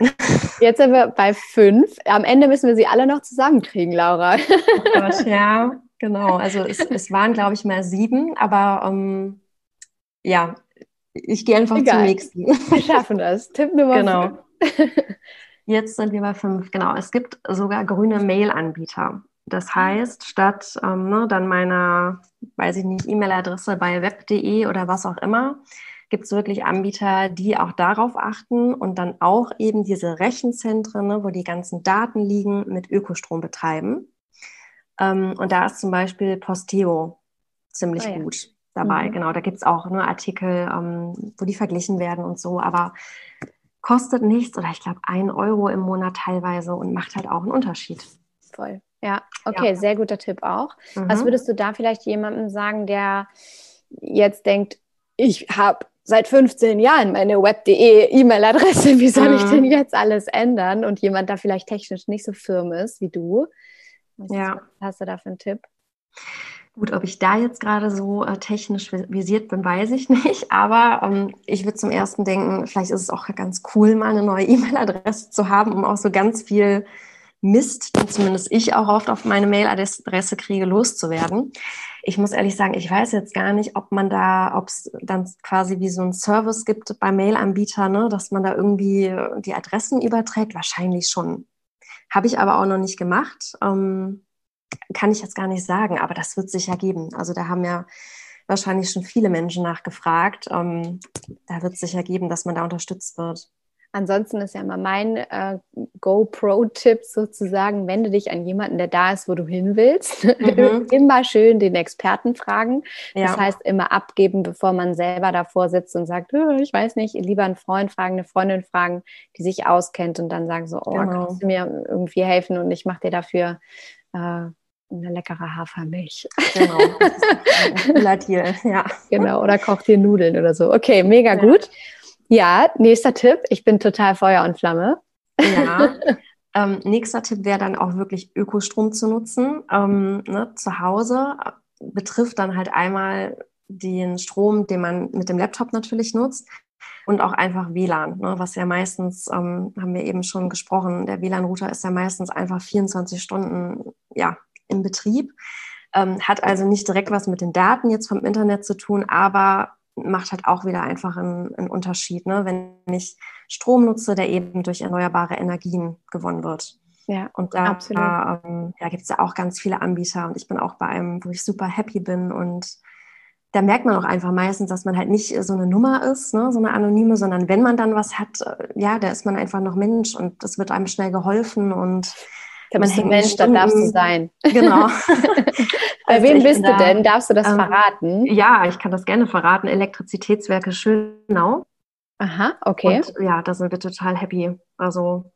Jetzt sind wir bei fünf. Am Ende müssen wir sie alle noch zusammenkriegen, Laura. Oh Gott, ja, genau. Also es, es waren, glaube ich, mal sieben, aber um, ähm, ja, ich gehe einfach Egal. zum nächsten. Wir schaffen das. Tipp Nummer genau. fünf. Jetzt sind wir bei fünf. Genau, es gibt sogar grüne Mail-Anbieter. Das ah. heißt, statt ähm, ne, dann meiner, weiß ich nicht, E-Mail-Adresse bei web.de oder was auch immer, gibt es wirklich Anbieter, die auch darauf achten und dann auch eben diese Rechenzentren, ne, wo die ganzen Daten liegen, mit Ökostrom betreiben. Ähm, und da ist zum Beispiel Posteo ziemlich oh ja. gut dabei. Mhm. Genau, da gibt es auch nur Artikel, ähm, wo die verglichen werden und so. Aber kostet nichts oder ich glaube ein Euro im Monat teilweise und macht halt auch einen Unterschied. Voll. Ja, okay, ja. sehr guter Tipp auch. Mhm. Was würdest du da vielleicht jemandem sagen, der jetzt denkt, ich habe seit 15 Jahren meine web.de E-Mail-Adresse, [LAUGHS] wie soll mhm. ich denn jetzt alles ändern? Und jemand da vielleicht technisch nicht so firm ist wie du. Was ja. hast du da für einen Tipp? Gut, ob ich da jetzt gerade so äh, technisch visiert bin, weiß ich [LAUGHS] nicht. Aber ähm, ich würde zum ersten denken, vielleicht ist es auch ganz cool, mal eine neue [LAUGHS] E-Mail-Adresse zu haben, um auch so ganz viel Mist, den zumindest ich auch oft auf meine Mail-Adresse kriege, loszuwerden. Ich muss ehrlich sagen, ich weiß jetzt gar nicht, ob man da, ob es dann quasi wie so ein Service gibt bei Mail-Anbietern, ne, dass man da irgendwie die Adressen überträgt. Wahrscheinlich schon. Habe ich aber auch noch nicht gemacht. Ähm, kann ich jetzt gar nicht sagen, aber das wird sich ja geben. Also da haben ja wahrscheinlich schon viele Menschen nachgefragt. Ähm, da wird es sich ja geben, dass man da unterstützt wird. Ansonsten ist ja immer mein äh, GoPro-Tipp sozusagen, wende dich an jemanden, der da ist, wo du hin willst. [LAUGHS] Mhm. immer schön den Experten fragen. Ja. Das heißt, immer abgeben, bevor man selber davor sitzt und sagt, oh, ich weiß nicht, lieber einen Freund fragen, eine Freundin fragen, die sich auskennt und dann sagen so, oh, genau. kannst du mir irgendwie helfen und ich mache dir dafür äh, eine leckere Hafermilch. Genau. Gelatier, [LAUGHS] ja. Genau, oder kocht dir Nudeln oder so. Okay, mega ja. gut. Ja, nächster Tipp. Ich bin total Feuer und Flamme. Ja. [LAUGHS] Ähm, nächster Tipp wäre dann auch wirklich Ökostrom zu nutzen. Ähm, ne, zu Hause betrifft dann halt einmal den Strom, den man mit dem Laptop natürlich nutzt und auch einfach WLAN, ne, was ja meistens, ähm, haben wir eben schon gesprochen, der WLAN-Router ist ja meistens einfach 24 Stunden ja, im Betrieb. Ähm, hat also nicht direkt was mit den Daten jetzt vom Internet zu tun, aber macht halt auch wieder einfach einen, einen Unterschied, ne? wenn ich Strom nutze, der eben durch erneuerbare Energien gewonnen wird. Ja, und da, ähm, ja, gibt es ja auch ganz viele Anbieter und ich bin auch bei einem, wo ich super happy bin und da merkt man auch einfach meistens, dass man halt nicht so eine Nummer ist, ne, so eine anonyme, sondern wenn man dann was hat, äh, ja, da ist man einfach noch Mensch und das wird einem schnell geholfen und da bist du Mensch, da darfst du sein. [LAUGHS] Genau. [LAUGHS] Bei also wem bist du denn? Darfst du das ähm, verraten? Ja, ich kann das gerne verraten. Elektrizitätswerke Schönau. Aha, okay. Und ja, da sind wir total happy. Also,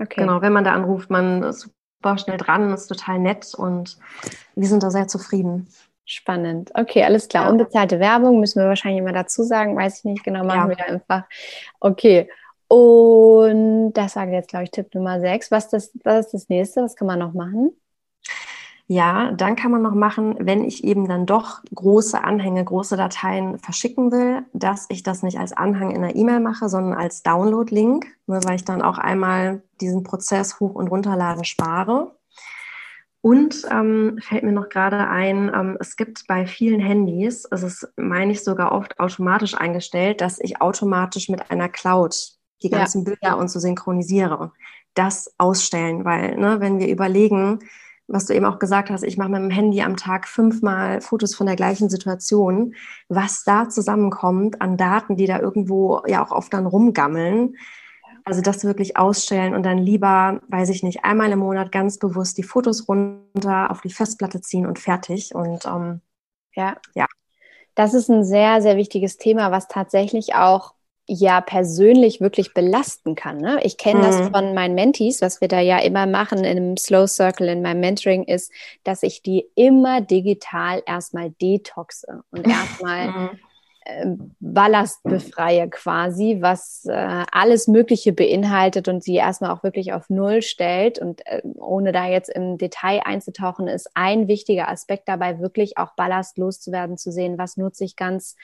okay. genau, wenn man da anruft, man ist super schnell dran, ist total nett und wir sind da sehr zufrieden. Spannend. Okay, alles klar. Ja. Unbezahlte Werbung müssen wir wahrscheinlich immer dazu sagen. Weiß ich nicht genau, machen ja. wir einfach. Okay. Und das sage ich jetzt, glaube ich, Tipp Nummer 6. Was, das, was ist das nächste? Was kann man noch machen? Ja, dann kann man noch machen, wenn ich eben dann doch große Anhänge, große Dateien verschicken will, dass ich das nicht als Anhang in der E-Mail mache, sondern als Download-Link, ne, weil ich dann auch einmal diesen Prozess hoch und runterladen spare. Und ähm, fällt mir noch gerade ein, ähm, es gibt bei vielen Handys, es ist, meine ich, sogar oft automatisch eingestellt, dass ich automatisch mit einer Cloud die ganzen ja. Bilder und so synchronisiere. Das ausstellen, weil, ne, wenn wir überlegen, was du eben auch gesagt hast, ich mache mit dem Handy am Tag fünfmal Fotos von der gleichen Situation, was da zusammenkommt an Daten, die da irgendwo ja auch oft dann rumgammeln. Also das wirklich ausstellen und dann lieber, weiß ich nicht, einmal im Monat ganz bewusst die Fotos runter auf die Festplatte ziehen und fertig. Und ähm, ja. ja. Das ist ein sehr, sehr wichtiges Thema, was tatsächlich auch ja persönlich wirklich belasten kann. Ne? Ich kenne mhm. das von meinen Mentees, was wir da ja immer machen in einem Slow Circle in meinem Mentoring ist, dass ich die immer digital erstmal detoxe und erstmal mhm. Ballast befreie quasi, was äh, alles Mögliche beinhaltet und sie erstmal auch wirklich auf Null stellt. Und äh, ohne da jetzt im Detail einzutauchen, ist ein wichtiger Aspekt dabei, wirklich auch Ballast loszuwerden, zu sehen, was nutze ich ganz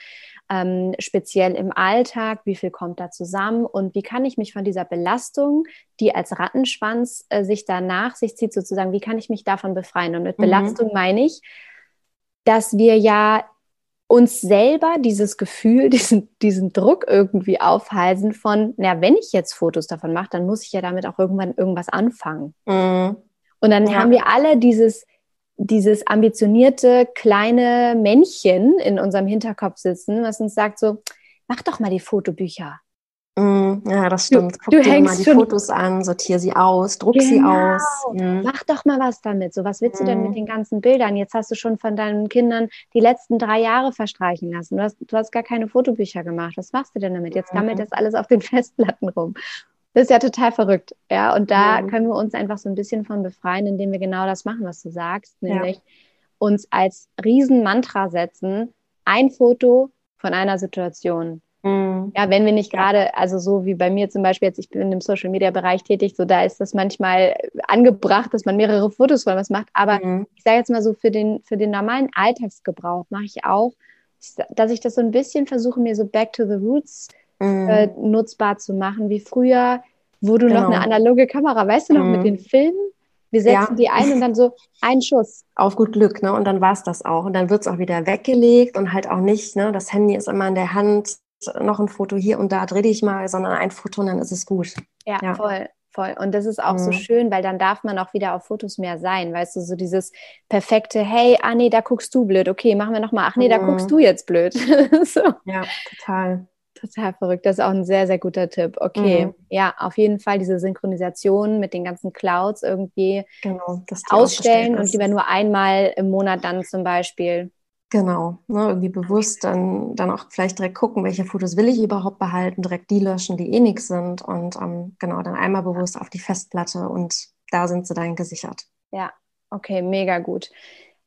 ähm, speziell im Alltag, wie viel kommt da zusammen und wie kann ich mich von dieser Belastung, die als Rattenschwanz äh, sich danach sich zieht, sozusagen, wie kann ich mich davon befreien? Und mit mhm. Belastung meine ich, dass wir ja uns selber dieses Gefühl, [LAUGHS] diesen, diesen Druck irgendwie aufhalsen von, na, wenn ich jetzt Fotos davon mache, dann muss ich ja damit auch irgendwann irgendwas anfangen. Mhm. Und dann ja. haben wir alle dieses, dieses ambitionierte kleine Männchen in unserem Hinterkopf sitzen, was uns sagt so, mach doch mal die Fotobücher. Mm, ja, das stimmt. Guck du dir mal die Fotos an, sortier sie aus, druck genau. sie aus. Mhm. Mach doch mal was damit. So, was willst du denn mit mm. den ganzen Bildern? Jetzt hast du schon von deinen Kindern die letzten drei Jahre verstreichen lassen. Du hast, du hast gar keine Fotobücher gemacht. Was machst du denn damit? Jetzt gammelt das alles auf den [LAUGHS] Festplatten rum. Das ist ja total verrückt. Ja, und da ja. können wir uns einfach so ein bisschen von befreien, indem wir genau das machen, was du sagst, nämlich ja. uns als Riesenmantra setzen, ein Foto von einer Situation Mhm. Ja, wenn wir nicht gerade, also so wie bei mir zum Beispiel jetzt, ich bin im Social Media Bereich tätig, so da ist das manchmal angebracht, dass man mehrere Fotos von was macht. Aber mhm. ich sage jetzt mal so, für den, für den normalen Alltagsgebrauch mache ich auch, dass ich das so ein bisschen versuche, mir so back to the roots mhm. äh, nutzbar zu machen, wie früher, wo du genau. noch eine analoge Kamera, weißt du noch, mit mhm. den Filmen? Wir setzen ja. die ein und dann so ein Schuss. Auf gut Glück, ne? Und dann war es das auch. Und dann wird es auch wieder weggelegt und halt auch nicht, ne? Das Handy ist immer in der Hand noch ein Foto hier und da, dreh dich mal, sondern ein Foto und dann ist es gut. Ja, ja. voll. Voll. Und das ist auch mhm. so schön, weil dann darf man auch wieder auf Fotos mehr sein. Weißt du, so dieses perfekte, hey, ah nee, da guckst du blöd. Okay, machen wir nochmal. Ach nee, mhm. da guckst du jetzt blöd. [LAUGHS] so. Ja, total. Total verrückt. Das ist auch ein sehr, sehr guter Tipp. Okay. Mhm. Ja, auf jeden Fall diese Synchronisation mit den ganzen Clouds irgendwie genau, ausstellen und lieber nur einmal im Monat dann zum Beispiel Genau, ne, irgendwie bewusst dann, dann auch vielleicht direkt gucken, welche Fotos will ich überhaupt behalten, direkt die löschen, die eh nichts sind und ähm, genau, dann einmal bewusst auf die Festplatte und da sind sie dann gesichert. Ja, okay, mega gut.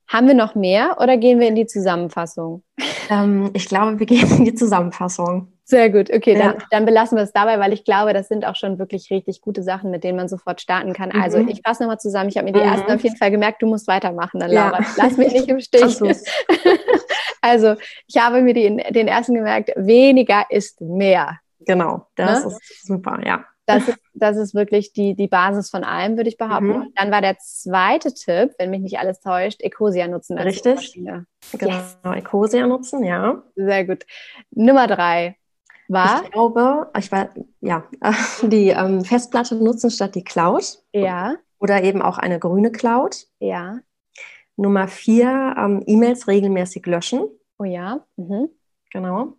Haben wir noch mehr oder gehen wir in die Zusammenfassung? Ähm, ich glaube, wir gehen in die Zusammenfassung. Sehr gut, okay, ja. dann, dann, belassen wir es dabei, weil ich glaube, das sind auch schon wirklich richtig gute Sachen, mit denen man sofort starten kann. Also, mhm. Also ich fasse nochmal zusammen. Ich habe mir die mhm. ersten auf jeden Fall gemerkt, du musst weitermachen, dann Laura. Ja. Lass mich nicht im Stich. [LAUGHS] also ich habe mir den, den ersten gemerkt, weniger ist mehr. Genau, das ne? ist super, ja. Das ist, das ist wirklich die, die Basis von allem, würde ich behaupten. Mhm. Dann war der zweite Tipp, wenn mich nicht alles täuscht, Ecosia nutzen. Richtig. Genau, yes. Ecosia nutzen, ja. Sehr gut. Nummer drei, war? Ich glaube, ich war, ja, [LAUGHS] die ähm, Festplatte nutzen statt die Cloud. Ja. Oder eben auch eine grüne Cloud. Ja. Nummer vier, ähm, E-Mails regelmäßig löschen. Oh ja. Mhm. Genau.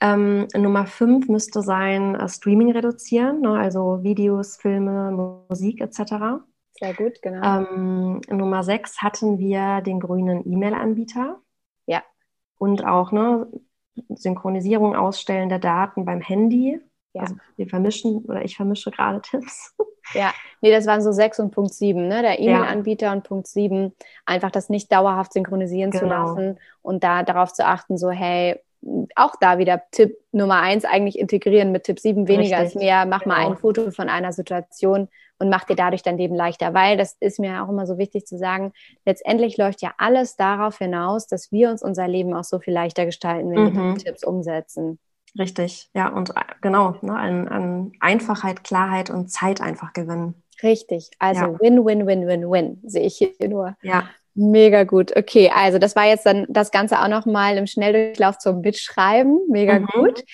Ähm, Nummer fünf müsste sein, äh, Streaming reduzieren, ne? also Videos, Filme, Musik etc. Sehr gut, genau. Ähm, Nummer sechs hatten wir den grünen E-Mail-Anbieter. Ja. Und auch ne, Synchronisierung ausstellen der Daten beim Handy. Ja. Also wir vermischen oder ich vermische gerade Tipps. [LAUGHS] Ja, nee, das waren so 6 und Punkt 7, ne? Der E-Mail-Anbieter ja. und Punkt 7, einfach das nicht dauerhaft synchronisieren genau. zu lassen und da darauf zu achten, so, hey, auch da wieder Tipp Nummer eins eigentlich integrieren mit Tipp sieben weniger Richtig. ist mehr. Mach genau. mal ein Foto von einer Situation und mach dir dadurch dein Leben leichter, weil das ist mir auch immer so wichtig zu sagen, letztendlich läuft ja alles darauf hinaus, dass wir uns unser Leben auch so viel leichter gestalten, wenn mhm. wir die Tipps umsetzen. Richtig, ja, und äh, genau, ne, an, an Einfachheit, Klarheit und Zeit einfach gewinnen. Richtig, also ja. win, win, win, win, win, sehe ich hier nur. Ja. Mega gut. Okay, also das war jetzt dann das Ganze auch nochmal im Schnelldurchlauf zum Mitschreiben. Mega mhm. gut.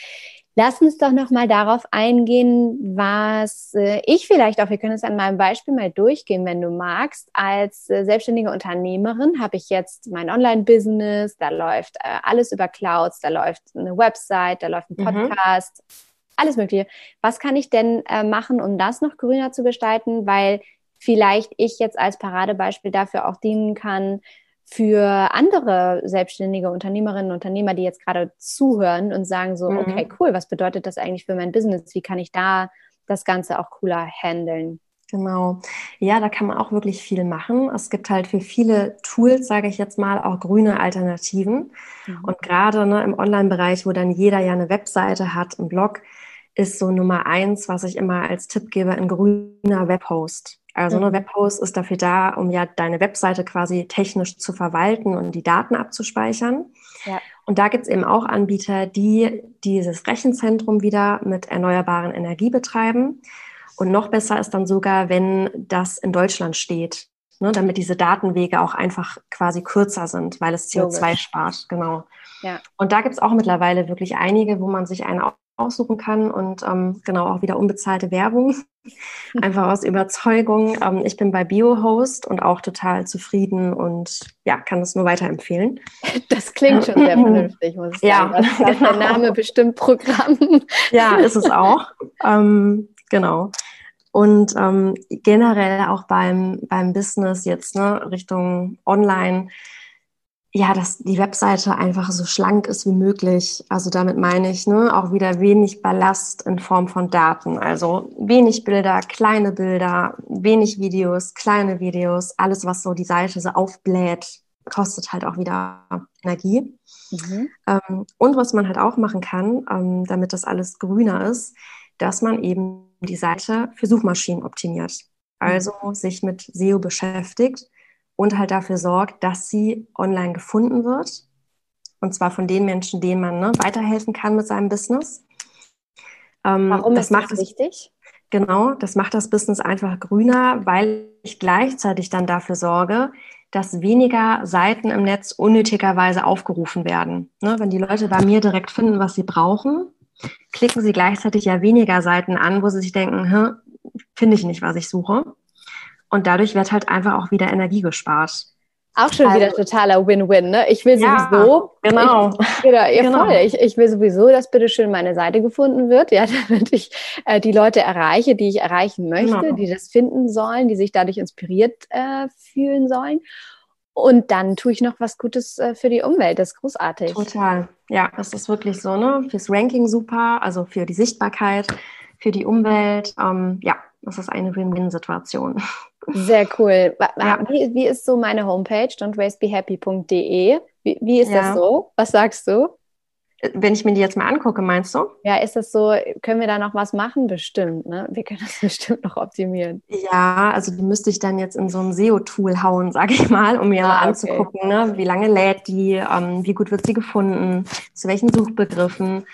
Lass uns doch nochmal darauf eingehen, was äh, ich vielleicht auch, wir können es an meinem Beispiel mal durchgehen, wenn du magst. Als äh, selbstständige Unternehmerin habe ich jetzt mein Online-Business, da läuft äh, alles über Clouds, da läuft eine Website, da läuft ein mhm. Podcast, mhm. alles Mögliche. Was kann ich denn äh, machen, um das noch grüner zu gestalten? Weil vielleicht ich jetzt als Paradebeispiel dafür auch dienen kann, für andere selbstständige Unternehmerinnen und Unternehmer, die jetzt gerade zuhören und sagen so, mhm. okay, cool, was bedeutet das eigentlich für mein Business? Wie kann ich da das Ganze auch cooler handeln? Genau. Ja, da kann man auch wirklich viel machen. Es gibt halt für viele Tools, sage ich jetzt mal, auch grüne Alternativen. Mhm. Und gerade ne, im Online-Bereich, wo dann jeder ja eine Webseite hat, einen Blog, ist so Nummer eins, was ich immer als Tipp gebe, ein grüner Webhost. Also eine mhm. Webhost ist dafür da, um ja deine Webseite quasi technisch zu verwalten und die Daten abzuspeichern. Ja. Und da gibt es eben auch Anbieter, die dieses Rechenzentrum wieder mit erneuerbaren Energie betreiben. Und noch besser ist dann sogar, wenn das in Deutschland steht, ne, damit diese Datenwege auch einfach quasi kürzer sind, weil es CO2 Logisch. spart. Genau. Ja. Und da gibt es auch mittlerweile wirklich einige, wo man sich eine aussuchen kann und ähm, genau auch wieder unbezahlte Werbung. Einfach aus Überzeugung. Ähm, ich bin bei BioHost und auch total zufrieden und ja, kann es nur weiterempfehlen. Das klingt schon sehr [CLEARS THROAT] vernünftig, muss ich sagen. Ja, das ist [LAUGHS] genau. der Name bestimmt Programm. Ja, ist es auch. Ähm, genau. Und ähm, generell auch beim, beim Business jetzt ne, Richtung Online ja, dass die Webseite einfach so schlank ist wie möglich. Also damit meine ich ne, auch wieder wenig Ballast in Form von Daten. Also wenig Bilder, kleine Bilder, wenig Videos, kleine Videos, alles, was so die Seite so aufbläht, kostet halt auch wieder Energie. Mhm. Ähm, und was man halt auch machen kann, ähm, damit das alles grüner ist, dass man eben die Seite für Suchmaschinen optimiert. Also mhm. sich mit SEO beschäftigt und halt dafür sorgt, dass sie online gefunden wird. Und zwar von den Menschen, denen man ne, weiterhelfen kann mit seinem Business. Ähm, Warum das ist macht das wichtig? Genau, das macht das Business einfach grüner, weil ich gleichzeitig dann dafür sorge, dass weniger Seiten im Netz unnötigerweise aufgerufen werden. Ne, wenn die Leute bei mir direkt finden, was sie brauchen, klicken sie gleichzeitig ja weniger Seiten an, wo sie sich denken, finde ich nicht, was ich suche. Und dadurch wird halt einfach auch wieder Energie gespart. Auch schon also, wieder totaler Win-Win, ne? Ich will ja, sowieso. Genau. Ich, [LAUGHS] genau, ja, genau. Voll. Ich, ich will sowieso, dass bitte schön meine Seite gefunden wird, ja, [LAUGHS] damit ich äh, die Leute erreiche, die ich erreichen möchte, genau. die das finden sollen, die sich dadurch inspiriert äh, fühlen sollen. Und dann tue ich noch was Gutes äh, für die Umwelt. Das ist großartig. Total. Ja, das ist wirklich so, ne? Fürs Ranking super, also für die Sichtbarkeit, für die Umwelt. Ähm, ja, das ist eine Win-Win-Situation. Sehr cool. Ja. Wie, wie, ist so meine Homepage, don'twastebehappy.de? Wie, wie ist ja. das so? Was sagst du? Wenn ich mir die jetzt mal angucke, meinst du? Ja, ist das so, können wir da noch was machen? Bestimmt, ne? Wir können das [LAUGHS] bestimmt noch optimieren. Ja, also die müsste ich dann jetzt in so ein SEO-Tool hauen, sage ich mal, um mir ah, mal anzugucken, okay. ne? wie lange lädt die, ähm, wie gut wird sie gefunden, zu welchen Suchbegriffen.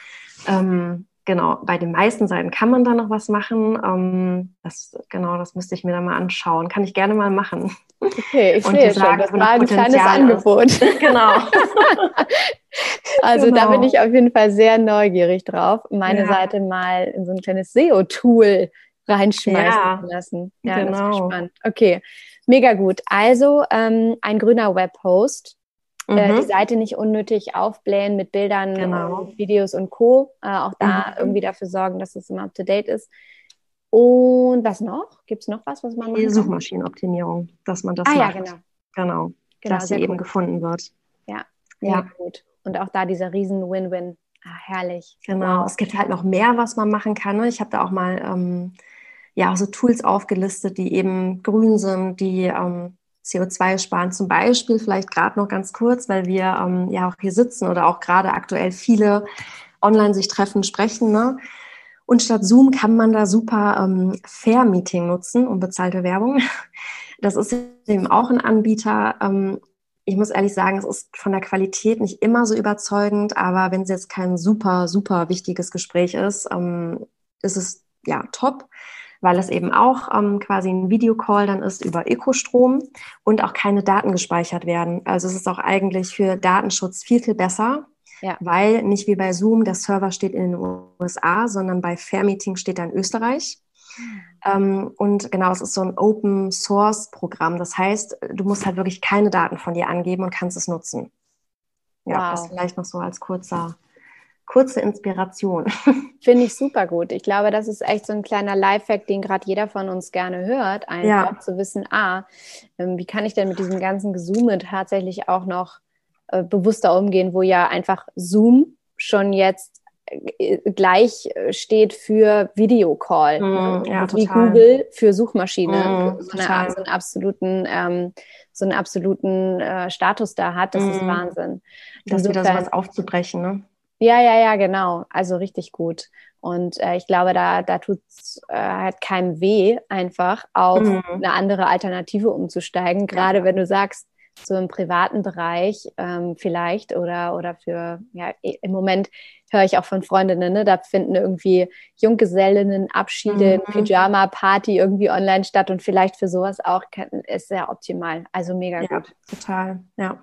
Ähm, genau, bei den meisten Seiten kann man da noch was machen. Ähm, das, genau, das müsste ich mir dann mal anschauen. Kann ich gerne mal machen. Okay, ich sehe schon, das war ein kleines Angebot. [LAUGHS] [LAUGHS] genau. also genau. da bin ich auf jeden Fall sehr neugierig drauf, meine ja. Seite mal in so ein kleines SEO-Tool reinschmeißen ja, lassen. Ja, genau. das ist spannend. Okay, mega gut. Also ähm, ein grüner Webhost mhm. äh, die mhm. Seite nicht unnötig aufblähen mit Bildern, genau. Videos und Co. Äh, auch da mhm. irgendwie dafür sorgen, dass es immer up to date ist. Und was noch? Gibt es noch was, was man macht? Die Suchmaschinenoptimierung, dass man das ah, macht. ja, genau. Genau, genau dass sie eben gefunden wird. Ja, ja. gut. Und auch da dieser riesen Win-Win. Ah, herrlich. Genau, wow. es gibt halt noch mehr, was man machen kann. Ne? Ich habe da auch mal ähm, ja, so Tools aufgelistet, die eben grün sind, die ähm, CO2 sparen. Zum Beispiel, vielleicht gerade noch ganz kurz, weil wir ähm, ja auch hier sitzen oder auch gerade aktuell viele online sich treffen, sprechen. Ne? Und statt Zoom kann man da super ähm, Fair Meeting nutzen, unbezahlte Werbung. Das ist eben auch ein Anbieter. Ähm, ich muss ehrlich sagen, es ist von der Qualität nicht immer so überzeugend, aber wenn es jetzt kein super, super wichtiges Gespräch ist, ähm, ist es ja top, weil es eben auch ähm, quasi ein Videocall dann ist über Ökostrom und auch keine Daten gespeichert werden. Also es ist auch eigentlich für Datenschutz viel, viel besser, ja. weil nicht wie bei Zoom der Server steht in den USA, sondern bei Fair Meeting steht er in Österreich. Ähm, und genau, es ist so ein Open Source Programm. Das heißt, du musst halt wirklich keine Daten von dir angeben und kannst es nutzen. Ja, wow. das vielleicht noch so als kurzer, kurze Inspiration. [LAUGHS] Finde ich super gut. Ich glaube, das ist echt so ein kleiner Lifehack, den gerade jeder von uns gerne hört, einfach ja. zu wissen, ah, ähm, wie kann ich denn mit diesem ganzen Gesume tatsächlich auch noch äh, bewusster umgehen, wo ja einfach Zoom schon jetzt äh, gleich äh, steht für Videocall. Mm, ja, wie total. Google für Suchmaschine. Mm, so, eine, so, einen absoluten, ähm, so einen absoluten äh, Status da hat. Das mm. ist Wahnsinn. Das Insofern, wieder sowas aufzubrechen, ne? Ja, ja, ja, genau. Also richtig gut. Und äh, ich glaube, da, da tut es äh, halt keinem weh, einfach auf mhm. eine andere Alternative umzusteigen. Gerade ja. wenn du sagst, so im privaten Bereich ähm, vielleicht oder, oder für, ja, im Moment höre ich auch von Freundinnen, ne, da finden irgendwie Junggesellinnen, Abschiede, mhm. Pyjama-Party irgendwie online statt und vielleicht für sowas auch ist sehr optimal. Also mega ja, gut. Total, ja.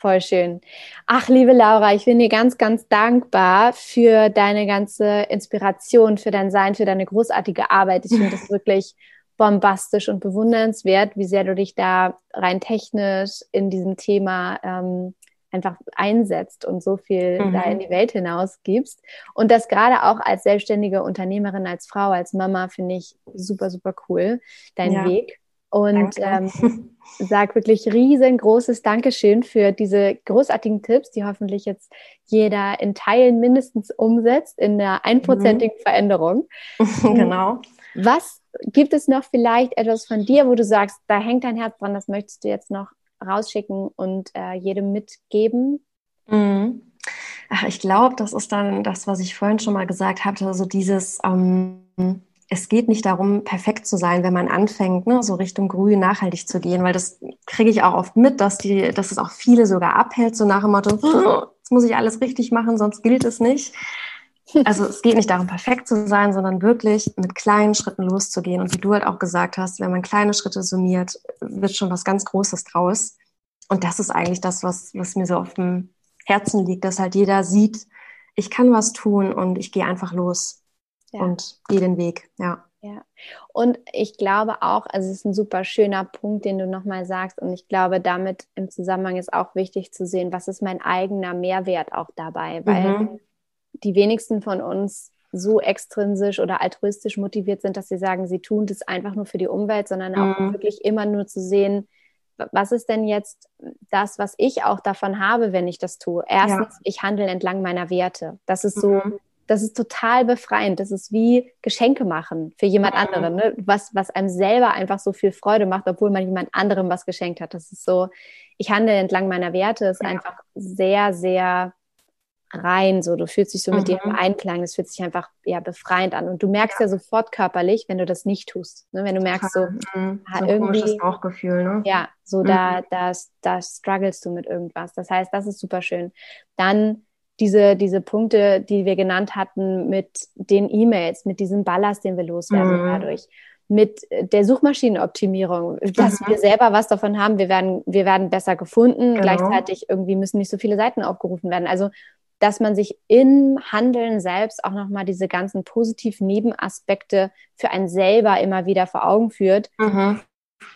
Voll schön. Ach, liebe Laura, ich bin dir ganz, ganz dankbar für deine ganze Inspiration, für dein Sein, für deine großartige Arbeit. Ich finde das [LAUGHS] wirklich bombastisch und bewundernswert, wie sehr du dich da rein technisch in diesem Thema ähm, einfach einsetzt und so viel mhm. da in die Welt hinaus gibst. Und das gerade auch als selbstständige Unternehmerin, als Frau, als Mama finde ich super, super cool, dein ja. Weg. Und ähm, [LAUGHS] sag wirklich riesengroßes Dankeschön für diese großartigen Tipps, die hoffentlich jetzt jeder in Teilen mindestens umsetzt in einer einprozentigen mhm. Veränderung. [LAUGHS] genau. Was gibt es noch vielleicht etwas von dir, wo du sagst, da hängt dein Herz dran, das möchtest du jetzt noch rausschicken und äh, jedem mitgeben? Mhm. Ach, ich glaube, das ist dann das, was ich vorhin schon mal gesagt hatte, so dieses, ähm, es geht nicht darum, perfekt zu sein, wenn man anfängt, ne, so Richtung grün nachhaltig zu gehen, weil das kriege ich auch oft mit, dass die, dass es auch viele sogar abhält, so nach dem Motto, [LAUGHS] jetzt muss ich alles richtig machen, sonst gilt es nicht. Also es geht nicht darum, perfekt zu sein, sondern wirklich mit kleinen Schritten loszugehen. Und wie du halt auch gesagt hast, wenn man kleine Schritte summiert, wird schon was ganz Großes draus. Und das ist eigentlich das, was, was mir so auf dem Herzen liegt, dass halt jeder sieht, ich kann was tun und ich gehe einfach los ja. und gehe den Weg. Ja. Ja, und ich glaube auch, also es ist ein super schöner Punkt, den du nochmal sagst. Und ich glaube, damit im Zusammenhang ist auch wichtig zu sehen, was ist mein eigener Mehrwert auch dabei, weil mhm die wenigsten von uns so extrinsisch oder altruistisch motiviert sind, dass sie sagen, sie tun das einfach nur für die Umwelt, sondern auch mhm. wirklich immer nur zu sehen, was ist denn jetzt das, was ich auch davon habe, wenn ich das tue? Erstens, ja. ich handle entlang meiner Werte. Das ist so, mhm. Das ist total befreiend. Das ist wie Geschenke machen für jemand mhm. anderen, ne? was, was einem selber einfach so viel Freude macht, obwohl man jemand anderem was geschenkt hat. Das ist so, ich handle entlang meiner Werte, ist ja. einfach sehr, sehr rein, so du fühlst dich so mit dir im mhm. Einklang, es fühlt sich einfach ja befreiend an und du merkst ja, ja sofort körperlich, wenn du das nicht tust, ne? wenn du merkst so, mhm. so irgendwie Bauchgefühl, ne? ja, so mhm. da, da, da struggles du mit irgendwas. Das heißt, das ist super schön. Dann diese, diese Punkte, die wir genannt hatten mit den E-Mails, mit diesem Ballast, den wir loswerden mhm. dadurch mit der Suchmaschinenoptimierung, dass mhm. wir selber was davon haben, wir werden, wir werden besser gefunden, genau. gleichzeitig irgendwie müssen nicht so viele Seiten aufgerufen werden. Also dass man sich im Handeln selbst auch nochmal diese ganzen positiven Nebenaspekte für einen selber immer wieder vor Augen führt, mhm.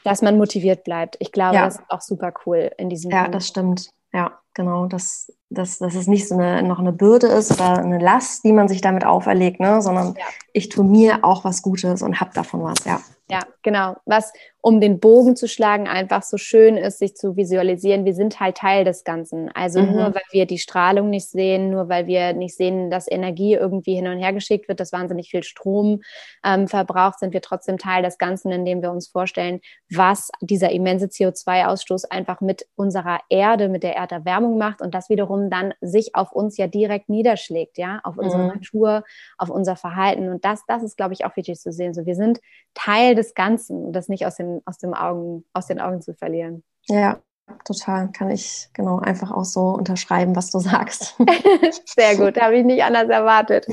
dass man motiviert bleibt. Ich glaube, ja. das ist auch super cool in diesem Ja, Punkt. das stimmt. Ja, genau. Dass, dass, dass es nicht so eine, noch eine Bürde ist oder eine Last, die man sich damit auferlegt, ne? sondern ja. ich tue mir auch was Gutes und habe davon was, ja. Ja, genau. Was um den Bogen zu schlagen, einfach so schön ist, sich zu visualisieren, wir sind halt Teil des Ganzen. Also mhm. nur weil wir die Strahlung nicht sehen, nur weil wir nicht sehen, dass Energie irgendwie hin und her geschickt wird, dass wahnsinnig viel Strom ähm, verbraucht, sind wir trotzdem Teil des Ganzen, indem wir uns vorstellen, was dieser immense CO2-Ausstoß einfach mit unserer Erde, mit der Erderwärmung macht und das wiederum dann sich auf uns ja direkt niederschlägt, ja, auf unsere mhm. Natur, auf unser Verhalten. Und das, das ist, glaube ich, auch wichtig zu sehen. So, wir sind Teil des Ganzen und das nicht aus den aus, dem Augen, aus den Augen zu verlieren. Ja, total. Kann ich genau einfach auch so unterschreiben, was du sagst. [LAUGHS] [LAUGHS] Sehr gut, habe ich nicht anders erwartet.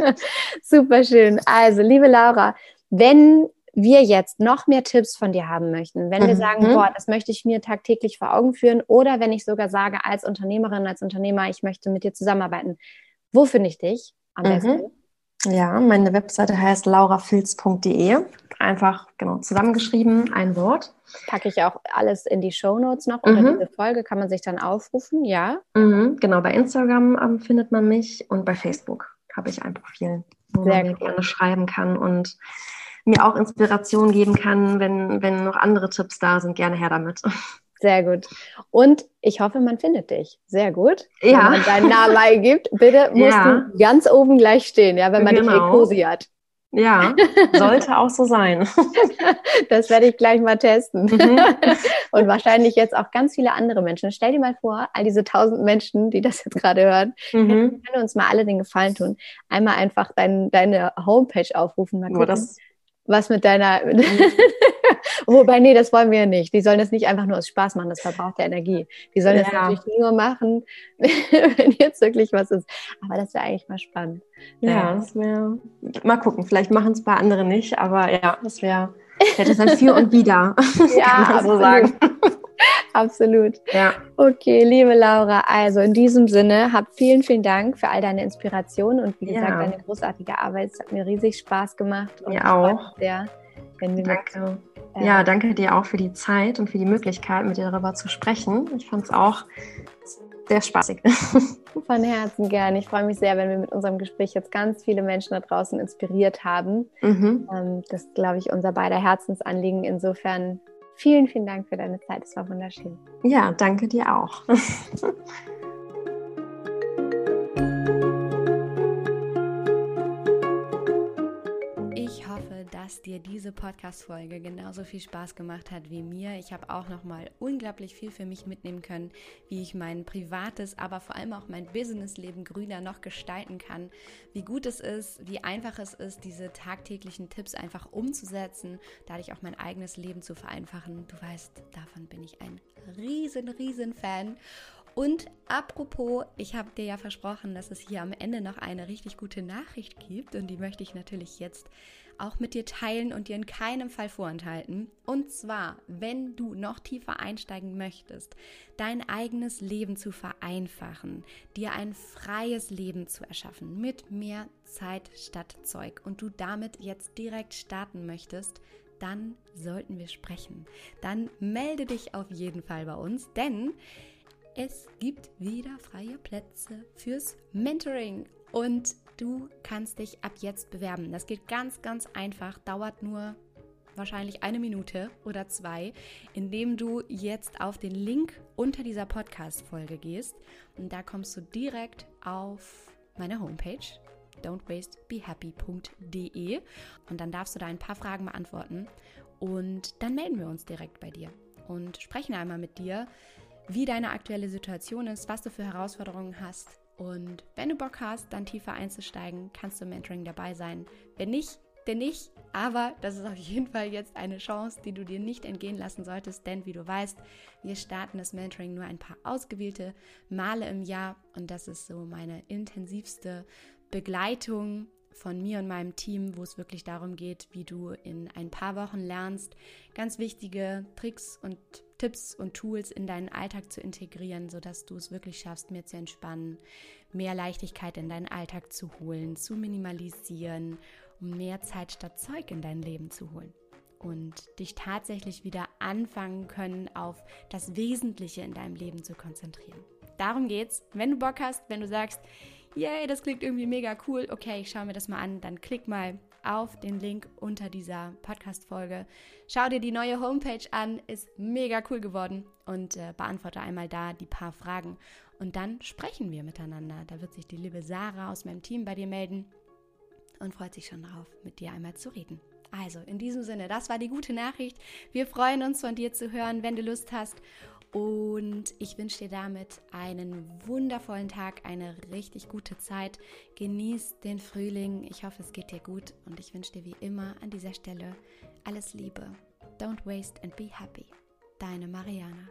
[LAUGHS] Super schön. Also, liebe Laura, wenn wir jetzt noch mehr Tipps von dir haben möchten, wenn wir mhm. sagen, boah, das möchte ich mir tagtäglich vor Augen führen oder wenn ich sogar sage, als Unternehmerin, als Unternehmer, ich möchte mit dir zusammenarbeiten, wo finde ich dich am besten? Ja, meine Webseite heißt laurafilz.de. Einfach genau zusammengeschrieben, ein Wort. Packe ich auch alles in die Show Notes noch unter mhm. diese Folge, kann man sich dann aufrufen, ja? Mhm, genau, bei Instagram ähm, findet man mich und bei Facebook habe ich ein Profil, wo Sehr man mir gerne schreiben kann und mir auch Inspiration geben kann, wenn, wenn noch andere Tipps da sind, gerne her damit. [LAUGHS] Sehr gut. Und ich hoffe, man findet dich. Sehr gut. Ja. Wenn man deinen Namen eingibt, bitte [LAUGHS] musst ja. du ganz oben gleich stehen, ja, wenn man genau. dich Ekosi hat. Ja, [LAUGHS] sollte auch so sein. [LAUGHS] Das werde ich gleich mal testen. Mhm. Und wahrscheinlich jetzt auch ganz viele andere Menschen. Stell dir mal vor, all diese tausend Menschen, die das jetzt gerade hören, mhm. können uns mal alle den Gefallen tun. Einmal einfach dein, deine Homepage aufrufen. Mal gucken, das was mit deiner. Wobei, nee, das wollen wir ja nicht. Die sollen das nicht einfach nur aus Spaß machen, das verbraucht ja Energie. Die sollen ja. das natürlich nur machen, [LAUGHS] wenn jetzt wirklich was ist. Aber das wäre eigentlich mal spannend. Ja, das wäre. Mal gucken, vielleicht machen es ein paar andere nicht, aber ja, das wäre. Dann [LAUGHS] für und wieder. Ja, [LAUGHS] kann man so sagen. Absolut. Ja. Okay, liebe Laura, also in diesem Sinne, hab vielen, vielen Dank für all deine Inspiration und wie gesagt, ja. deine großartige Arbeit. Es hat mir riesig Spaß gemacht. Und mir auch. Sehr, wenn wir danke. Mit, ja, danke dir auch für die Zeit und für die Möglichkeit, mit dir darüber zu sprechen. Ich fand es auch sehr spaßig. [LAUGHS] Von Herzen gerne. Ich freue mich sehr, wenn wir mit unserem Gespräch jetzt ganz viele Menschen da draußen inspiriert haben. Mhm. Ähm, das ist, glaube ich, unser beider Herzensanliegen. Insofern Vielen, vielen Dank für deine Zeit. Es war wunderschön. Ja, danke dir auch. [LAUGHS] dass dir diese Podcast-Folge genauso viel Spaß gemacht hat wie mir. Ich habe auch nochmal unglaublich viel für mich mitnehmen können, wie ich mein privates, aber vor allem auch mein Businessleben grüner noch gestalten kann. Wie gut es ist, wie einfach es ist, diese tagtäglichen Tipps einfach umzusetzen, dadurch auch mein eigenes Leben zu vereinfachen. Du weißt, davon bin ich ein riesen, riesen Fan. Und apropos, ich habe dir ja versprochen, dass es hier am Ende noch eine richtig gute Nachricht gibt und die möchte ich natürlich jetzt auch mit dir teilen und dir in keinem Fall vorenthalten. Und zwar, wenn du noch tiefer einsteigen möchtest, dein eigenes Leben zu vereinfachen, dir ein freies Leben zu erschaffen mit mehr Zeit statt Zeug und du damit jetzt direkt starten möchtest, dann sollten wir sprechen. Dann melde dich auf jeden Fall bei uns, denn es gibt wieder freie Plätze fürs Mentoring. Und Du kannst dich ab jetzt bewerben. Das geht ganz, ganz einfach, dauert nur wahrscheinlich eine Minute oder zwei, indem du jetzt auf den Link unter dieser Podcast-Folge gehst. Und da kommst du direkt auf meine Homepage don'twastebehappy.de und dann darfst du da ein paar Fragen beantworten und dann melden wir uns direkt bei dir und sprechen einmal mit dir, wie deine aktuelle Situation ist, was du für Herausforderungen hast, und wenn du Bock hast, dann tiefer einzusteigen, kannst du im Mentoring dabei sein. Wenn nicht, denn nicht. Aber das ist auf jeden Fall jetzt eine Chance, die du dir nicht entgehen lassen solltest, denn wie du weißt, wir starten das Mentoring nur ein paar ausgewählte Male im Jahr und das ist so meine intensivste Begleitung von mir und meinem Team, wo es wirklich darum geht, wie du in ein paar Wochen lernst, ganz wichtige Tricks und Tipps und Tools in deinen Alltag zu integrieren, sodass du es wirklich schaffst, mehr zu entspannen, mehr Leichtigkeit in deinen Alltag zu holen, zu minimalisieren, um mehr Zeit statt Zeug in dein Leben zu holen und dich tatsächlich wieder anfangen können, auf das Wesentliche in deinem Leben zu konzentrieren. Darum geht's. Wenn du Bock hast, wenn du sagst, yay, das klingt irgendwie mega cool, okay, ich schaue mir das mal an, dann klick mal auf den Link unter dieser Podcast-Folge. Schau dir die neue Homepage an, ist mega cool geworden und äh, beantworte einmal da die paar Fragen. Und dann sprechen wir miteinander. Da wird sich die liebe Sarah aus meinem Team bei dir melden und freut sich schon darauf, mit dir einmal zu reden. Also, in diesem Sinne, das war die gute Nachricht. Wir freuen uns von dir zu hören, wenn du Lust hast. Und ich wünsche dir damit einen wundervollen Tag, eine richtig gute Zeit. Genieß den Frühling. Ich hoffe, es geht dir gut. Und ich wünsche dir wie immer an dieser Stelle alles Liebe. Don't waste and be happy. Deine Mariana.